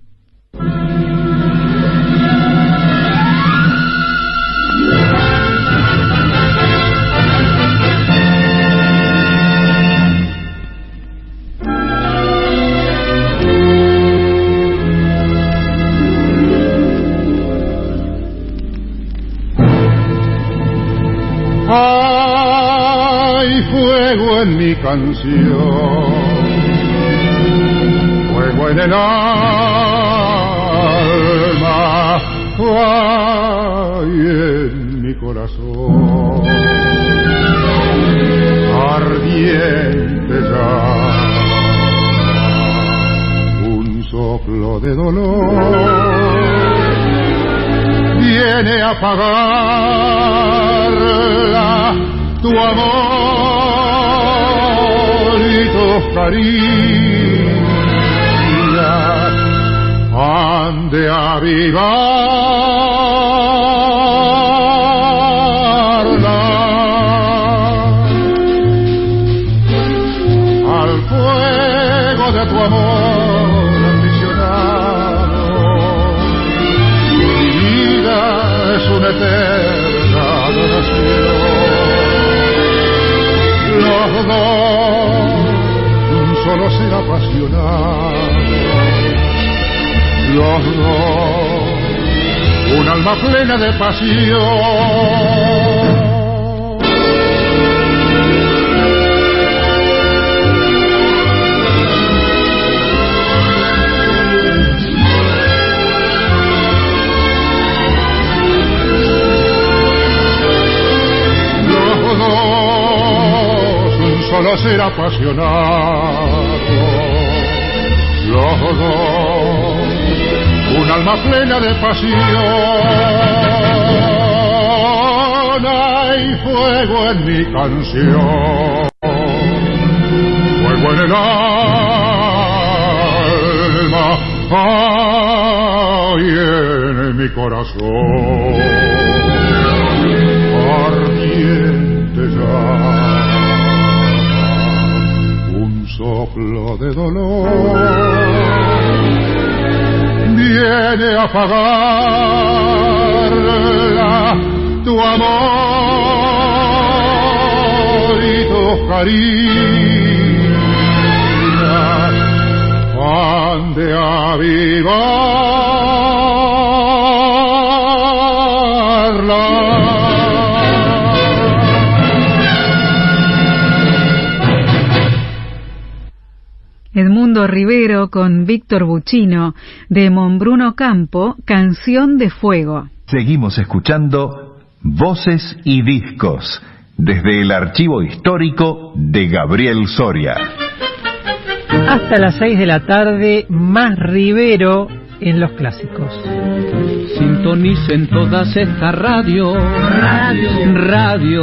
Mi canción, fuego en el alma, hay en mi corazón, ardiente ya, un soplo de dolor viene a pagarla tu amor y tus caricias han de avivarla amor aficionado. Mi vida es una eterna adoración. Los dos, ser apasionado. Los dos, un alma plena de pasión. solo ser apasionado. Los un alma plena de pasión. Hay fuego en mi canción, fuego en el alma, hay en mi corazón. Ardiente de dolor viene a apagarla tu amor y tu cariños han de avivarla Edmundo Rivero con Víctor Buchino de Monbruno Campo, Canción de Fuego. Seguimos escuchando Voces y Discos desde el archivo histórico de Gabriel Soria. Hasta las 6 de la tarde, más Rivero en los clásicos. Sintonicen todas estas radio, radio, radio,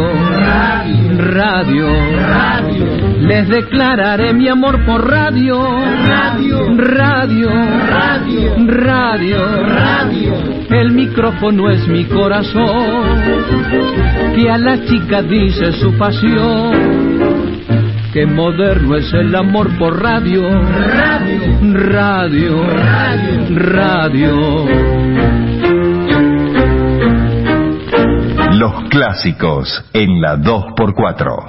radio, radio. Les declararé mi amor por radio, radio, radio, radio, radio, radio. El micrófono es mi corazón, que a la chica dice su pasión Qué moderno es el amor por radio. Radio. Radio. Radio. Los clásicos en la 2x4.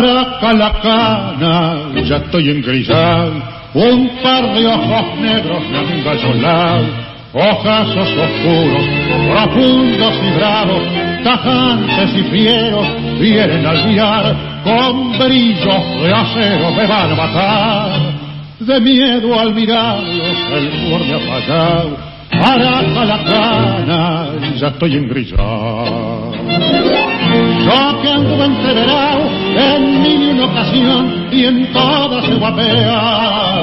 La cana, ya estoy engrisado, un par de ojos negros me han engallolado, ojazos oscuros, profundos y bravos, tajantes y fieros, vienen al guiar, con brillos de acero me van a matar, de miedo al mirarlos el me ha fallado, araca la ya estoy engrisado. Yo que ando entreverado en mil ocasión y en todas se guapea.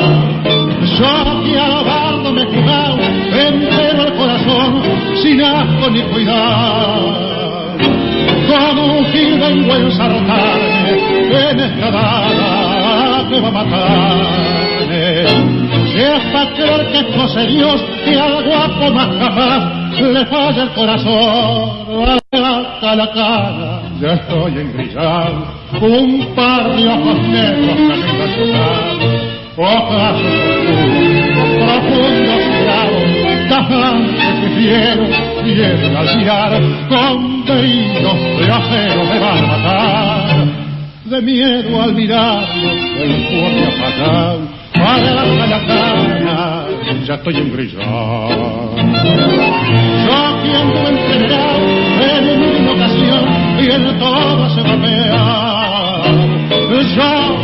Yo que a me he jugado entero el corazón sin asco ni cuidado. Como un gil vengo a ensartarme en esta dada que va a matarme. Es para creer que es cosa Dios que al guapo más capaz le falla el corazón, levanta la cara, ya estoy engrillado, un par de ojos negros que llorar, ojos oscuros, profundos y bravos, tajantes y quiero, quieren al mirar, con brillos de acero me van a matar. De miedo al mirarlo, el fuerte apagado, para la cara, ya estoy embrillado. Yo quien en general, en una ocasión, y en todo se va a. Yo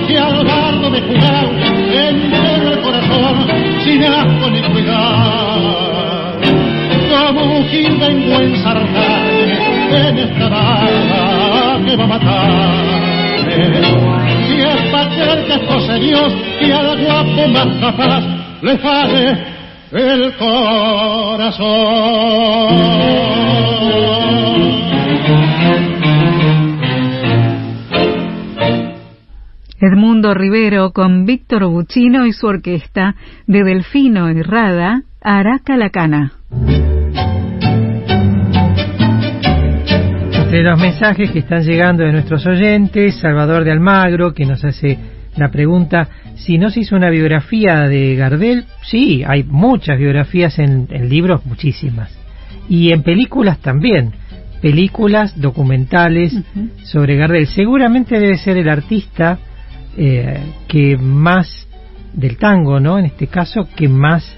que al bardo me jugado, en el corazón, sin asco ni cuidado. Como un gil vengo en en esta barba que va a matarme. Si es para creer que es cosa Dios y al guapo más capaz le falle el corazón. Edmundo Rivero con Víctor Buchino y su orquesta de Delfino y Rada, Araca la Cana. Entre los mensajes que están llegando de nuestros oyentes, Salvador de Almagro, que nos hace la pregunta si no se hizo una biografía de Gardel. Sí, hay muchas biografías en, en libros, muchísimas. Y en películas también. Películas, documentales sobre Gardel. Seguramente debe ser el artista eh, que más del tango, ¿no? En este caso, que más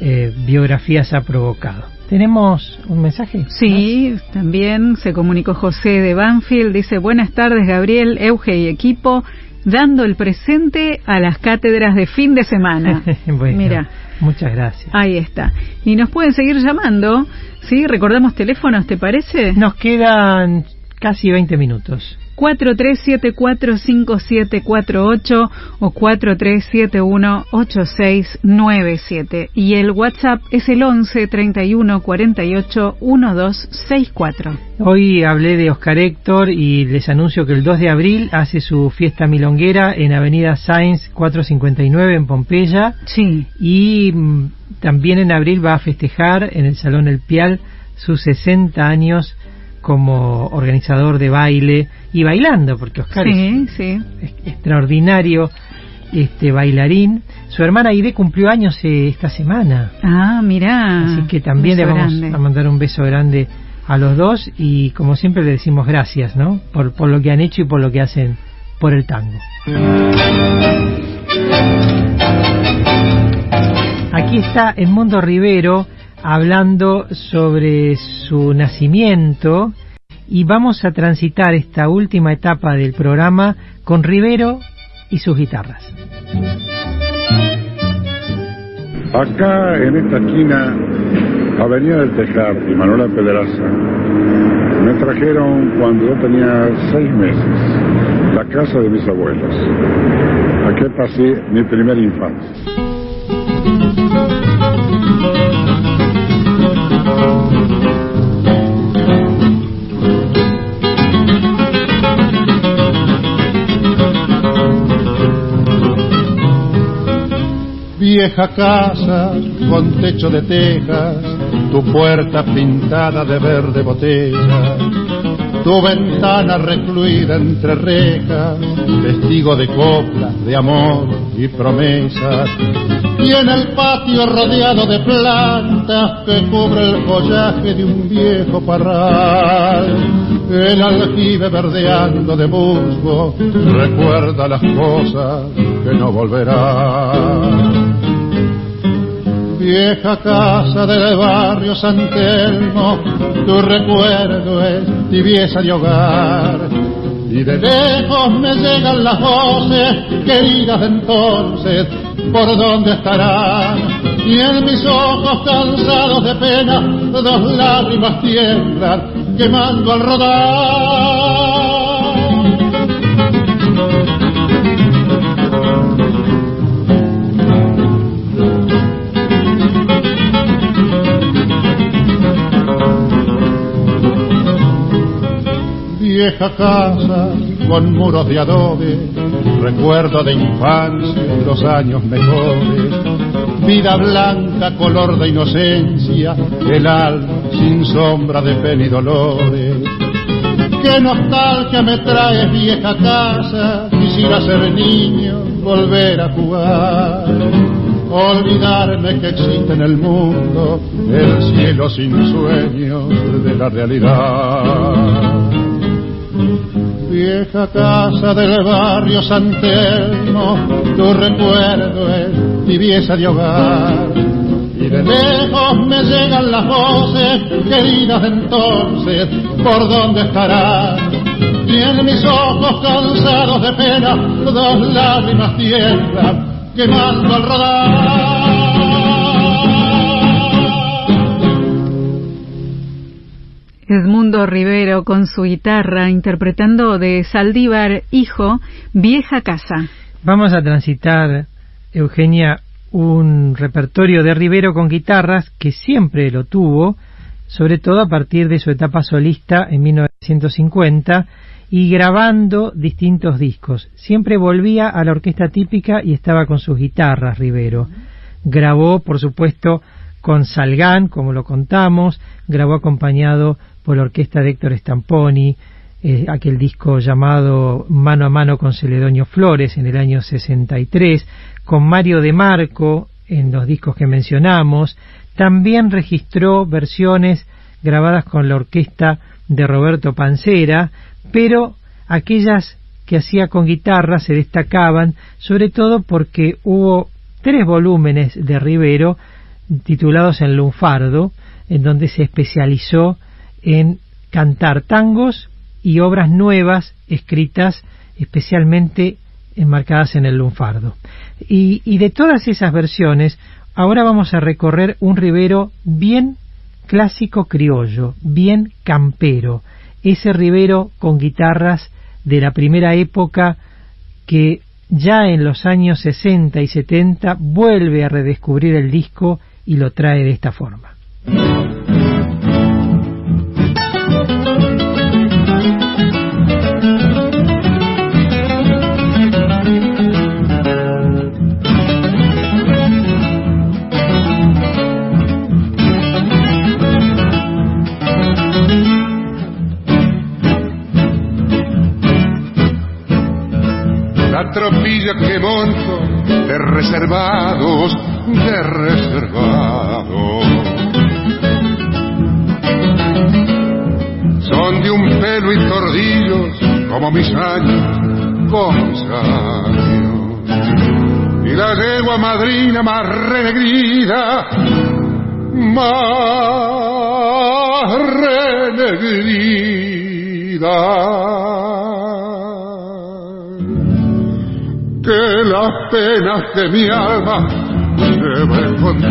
eh, biografías ha provocado. ¿Tenemos un mensaje? Sí, también se comunicó José de Banfield. Dice, buenas tardes Gabriel, Euge y equipo, dando el presente a las cátedras de fin de semana. (laughs) Mira. Muchas gracias. Ahí está. Y nos pueden seguir llamando. ¿Sí? ¿Recordamos teléfonos, te parece? Nos quedan casi 20 minutos. 43745748 o 43718697 y el WhatsApp es el 11 31 48 1264. Hoy hablé de Oscar Héctor y les anuncio que el 2 de abril hace su fiesta milonguera en Avenida Sáenz 459 en Pompeya. Sí. Y mm, también en abril va a festejar en el Salón El Pial sus 60 años como organizador de baile y bailando, porque Oscar es, extraordinario este bailarín. Su hermana Aide cumplió años eh, esta semana. Ah, mira. Así que también le vamos a mandar un beso grande a los dos y como siempre le decimos gracias, ¿no? Por, por lo que han hecho y por lo que hacen por el tango. Aquí está el Mundo Rivero hablando sobre su nacimiento y vamos a transitar esta última etapa del programa con Rivero y sus guitarras. Acá en esta esquina, Avenida del Tejar y Manuela Pedraza, me trajeron cuando yo tenía seis meses la casa de mis abuelos. Aquí pasé mi primera infancia. Vieja casa con techo de tejas, tu puerta pintada de verde botella, tu ventana recluida entre rejas, testigo de coplas, de amor y promesas, y en el patio rodeado de plantas que cubre el follaje de un viejo parral. El aljibe verdeando de musgo recuerda las cosas que no volverán vieja casa del barrio San Telmo, tu recuerdo es tibieza de hogar. Y de lejos me llegan las voces queridas entonces, por dónde estarán. Y en mis ojos cansados de pena, dos lágrimas tiemblan, quemando al rodar. Vieja casa con muros de adobe, recuerdo de infancia los años mejores, vida blanca, color de inocencia, el alma sin sombra de pena y dolores. Qué nostalgia me trae vieja casa, quisiera ser niño, volver a jugar olvidarme que existe en el mundo el cielo sin sueños de la realidad. Vieja casa del barrio San Telmo, tu recuerdo es tibieza de hogar. Y de lejos me llegan las voces queridas entonces, ¿por dónde estará? Y en mis ojos cansados de pena, dos lágrimas tiemblan, quemando al rodar. Edmundo Rivero con su guitarra interpretando de Saldívar, hijo, Vieja Casa. Vamos a transitar, Eugenia, un repertorio de Rivero con guitarras que siempre lo tuvo, sobre todo a partir de su etapa solista en 1950 y grabando distintos discos. Siempre volvía a la orquesta típica y estaba con sus guitarras Rivero. Grabó, por supuesto, con Salgán, como lo contamos, grabó acompañado por la orquesta de Héctor Stamponi, eh, aquel disco llamado Mano a Mano con Celedonio Flores en el año 63, con Mario de Marco en los discos que mencionamos, también registró versiones grabadas con la orquesta de Roberto Pancera, pero aquellas que hacía con guitarra se destacaban, sobre todo porque hubo tres volúmenes de Rivero titulados en lunfardo, en donde se especializó en cantar tangos y obras nuevas escritas especialmente enmarcadas en el lunfardo. Y, y, de todas esas versiones, ahora vamos a recorrer un Rivero bien clásico criollo, bien campero, ese Rivero con guitarras de la primera época que ya en los años 60 y 70 vuelve a redescubrir el disco y lo trae de esta forma. La tropilla que monto de reservados, de reservados. Son de un pelo y tordillos como mis años, como mis años. Y la yegua madrina más renegrida, más renegrida las penas de mi alma lleven contigo.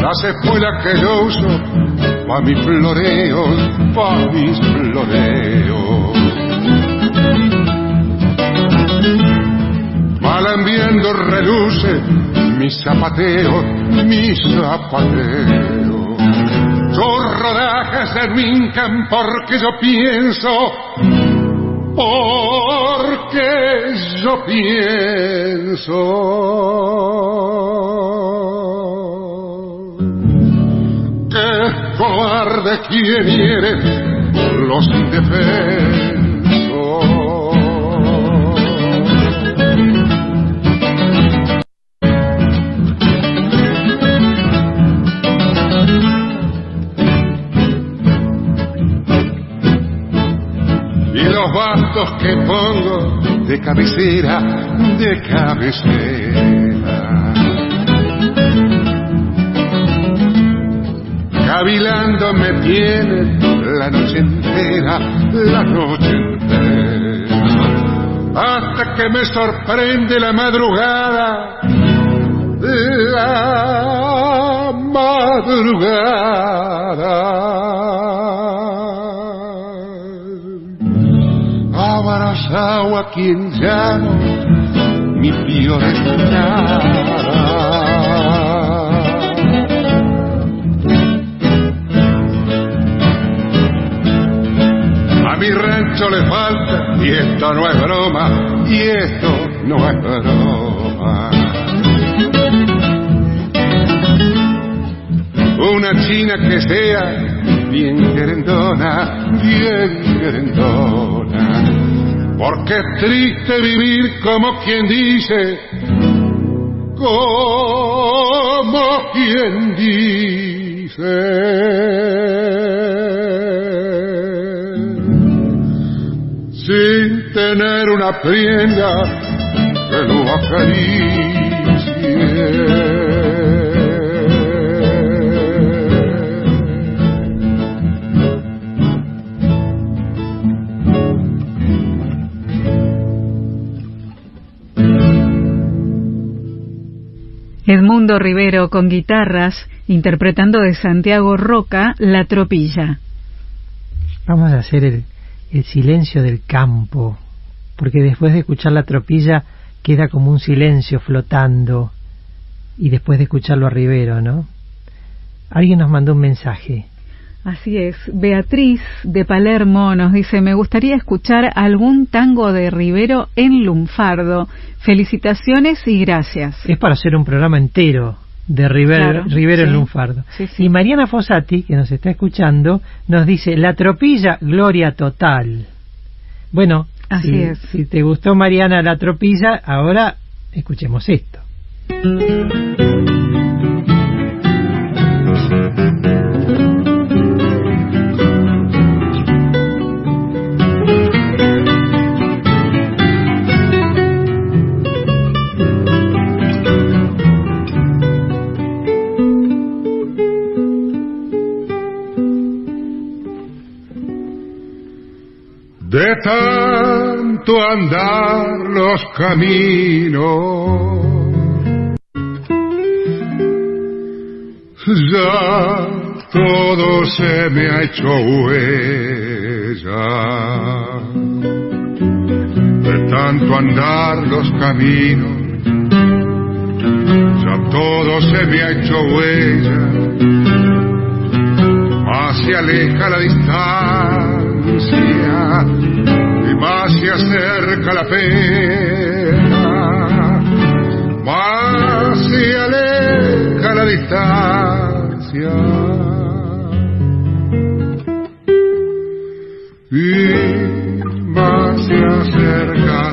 Las espuelas que yo uso pa' mis floreos, pa' mis floreos. Malambiendo reluce mi zapateo, mi zapateo sus rodajes se rincan porque yo pienso, porque yo pienso. Que cobarde quien hiere los indefensos. Bastos que pongo de cabecera, de cabecera. Cavilando me tiene la noche entera, la noche entera. Hasta que me sorprende la madrugada, la madrugada. Abrazado a quien llamo mi Fiorentana. A mi rancho le falta, y esto no es broma, y esto no es broma. Una china que sea bien querendona, bien querendona. Porque es triste vivir como quien dice, como quien dice. Sin tener una prenda que lo acaricie. Rivero con guitarras, interpretando de Santiago Roca La Tropilla. Vamos a hacer el, el silencio del campo, porque después de escuchar la tropilla queda como un silencio flotando, y después de escucharlo a Rivero, ¿no? Alguien nos mandó un mensaje. Así es. Beatriz de Palermo nos dice, me gustaría escuchar algún tango de Rivero en lunfardo. Felicitaciones y gracias. Es para hacer un programa entero de Rivero, Claro, Rivero en lunfardo. Sí, sí. Y Mariana Fossati, que nos está escuchando, nos dice, la tropilla, gloria total. Bueno, Así si, es. si te gustó Mariana la tropilla, ahora escuchemos esto. De tanto andar los caminos, ya todo se me ha hecho huella. De tanto andar los caminos, ya todo se me ha hecho huella. Más se aleja la distancia acerca la pena. Más se aleja la distancia y más se acerca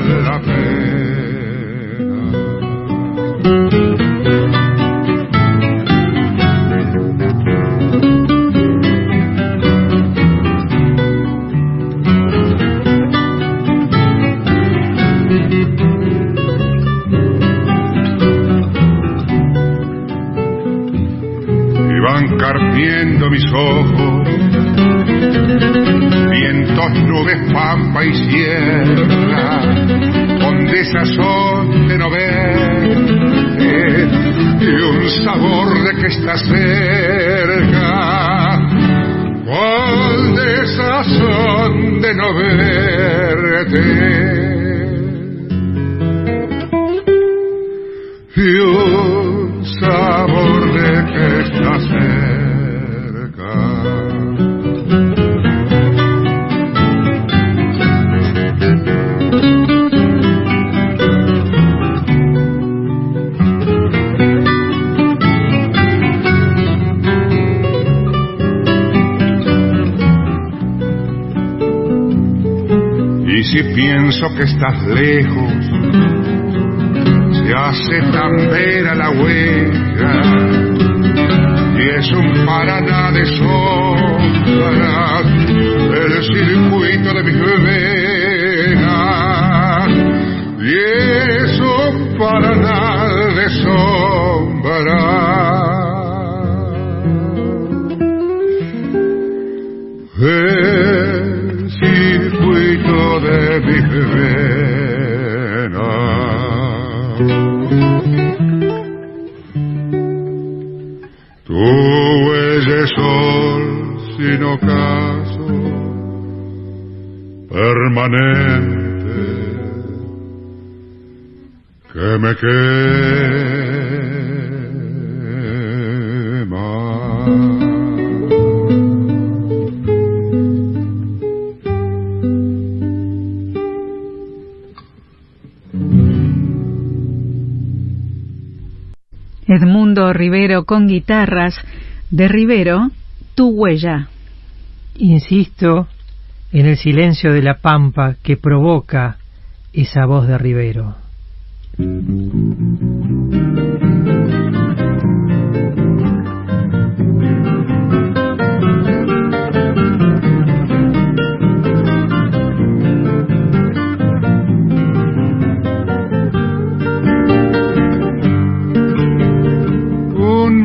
sierra, con desazón de no verte y un sabor de que está cerca, con desazón de no verte. Pienso que estás lejos, se hace tan vera la huella. Y es un paraná de sombras el circuito de mis venas. Y me quema. Edmundo Rivero con guitarras, de Rivero, Tu huella. Insisto en el silencio de la pampa que provoca esa voz de Rivero. Un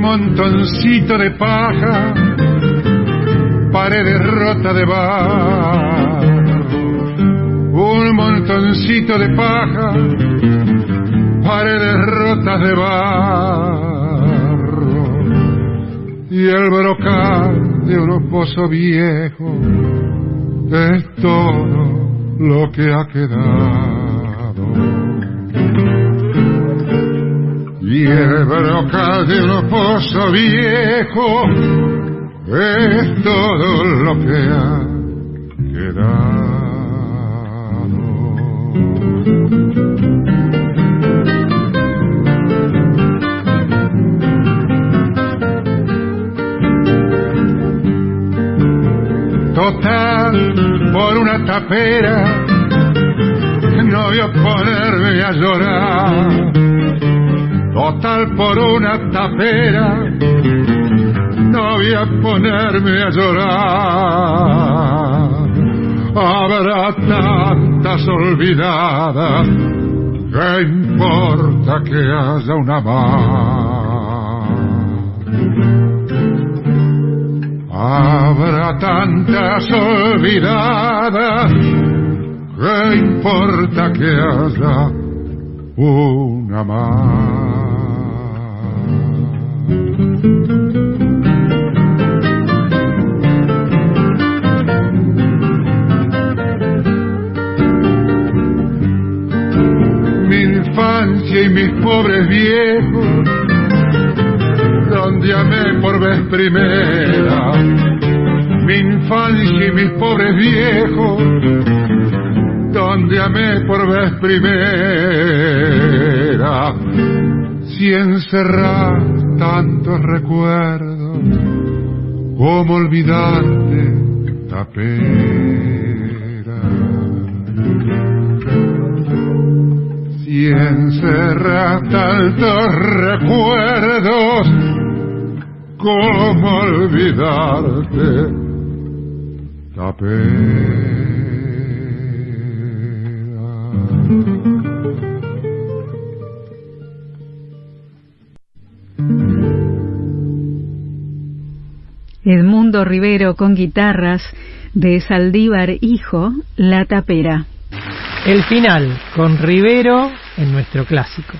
montoncito de paja, pared rota de bar. Un montoncito de paja, paredes rotas de barro y el brocal de un pozo viejo es todo lo que ha quedado. Y el brocal de un pozo viejo es todo lo que ha quedado. Total, por una tapera, no a ponerme a llorar. Total, por una tapera, no voy a ponerme a llorar. Habrá tantas olvidadas, ¿qué importa que haya una más? Habrá tantas olvidadas, ¿qué importa que haya una más? Mi infancia y mis pobres viejos primera mi infancia y mis pobres viejos, donde amé por vez primera, si encerrar tantos recuerdos, como olvidarte, tapera. Si encerrar tantos recuerdos, ¿Cómo olvidarte, Edmundo Rivero con guitarras de Saldívar Hijo, La Tapera. El final con Rivero en nuestro clásico.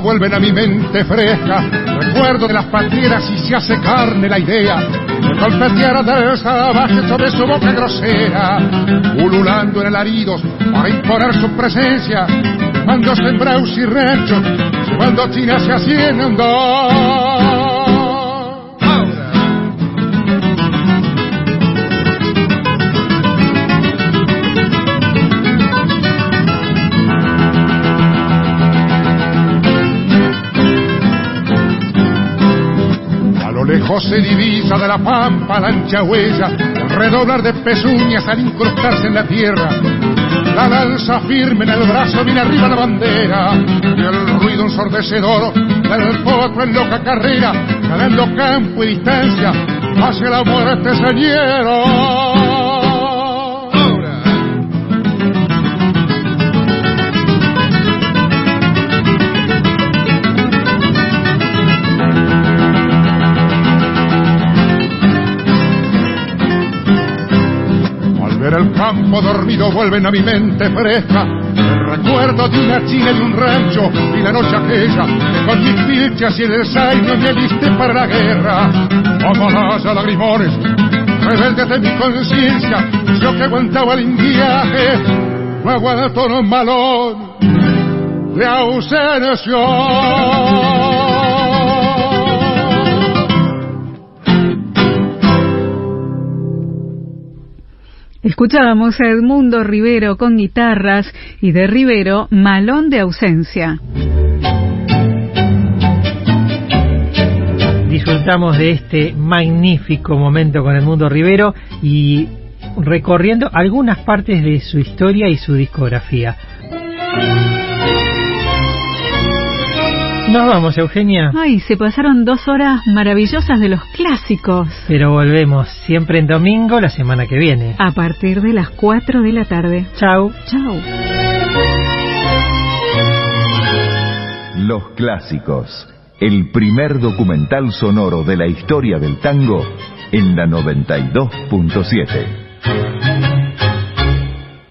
Vuelven a mi mente fresca. Recuerdo de las patrieras y se hace carne la idea de golpetear del salvaje sobre su boca grosera, ululando en alaridos para imponer su presencia, cuando sembraus y ranchos, llevando chinas se haciendo. Se divisa de la pampa la ancha huella, el redoblar de pezuñas al incrustarse en la tierra. La lanza firme en el brazo, viene arriba la bandera, y el ruido ensordecedor del potro en loca carrera, ganando campo y distancia hacia la muerte señero. Campo dormido vuelven a mi mente fresca recuerdo de una china y un rancho y la noche aquella que con mis pilchas y el zaino me aliste para la guerra como las lagrimones rebeldes de mi conciencia yo que aguantaba el indiaje no aguanto no malón de ausencia. Escuchábamos a Edmundo Rivero con guitarras y de Rivero Malón de ausencia. Disfrutamos de este magnífico momento con Edmundo Rivero y recorriendo algunas partes de su historia y su discografía. Nos vamos, Eugenia. Ay, se pasaron dos horas maravillosas de los clásicos. Pero volvemos siempre en domingo la semana que viene. A partir de las 4 de la tarde. Chau. Chau. Los clásicos. El primer documental sonoro de la historia del tango en la 92.7.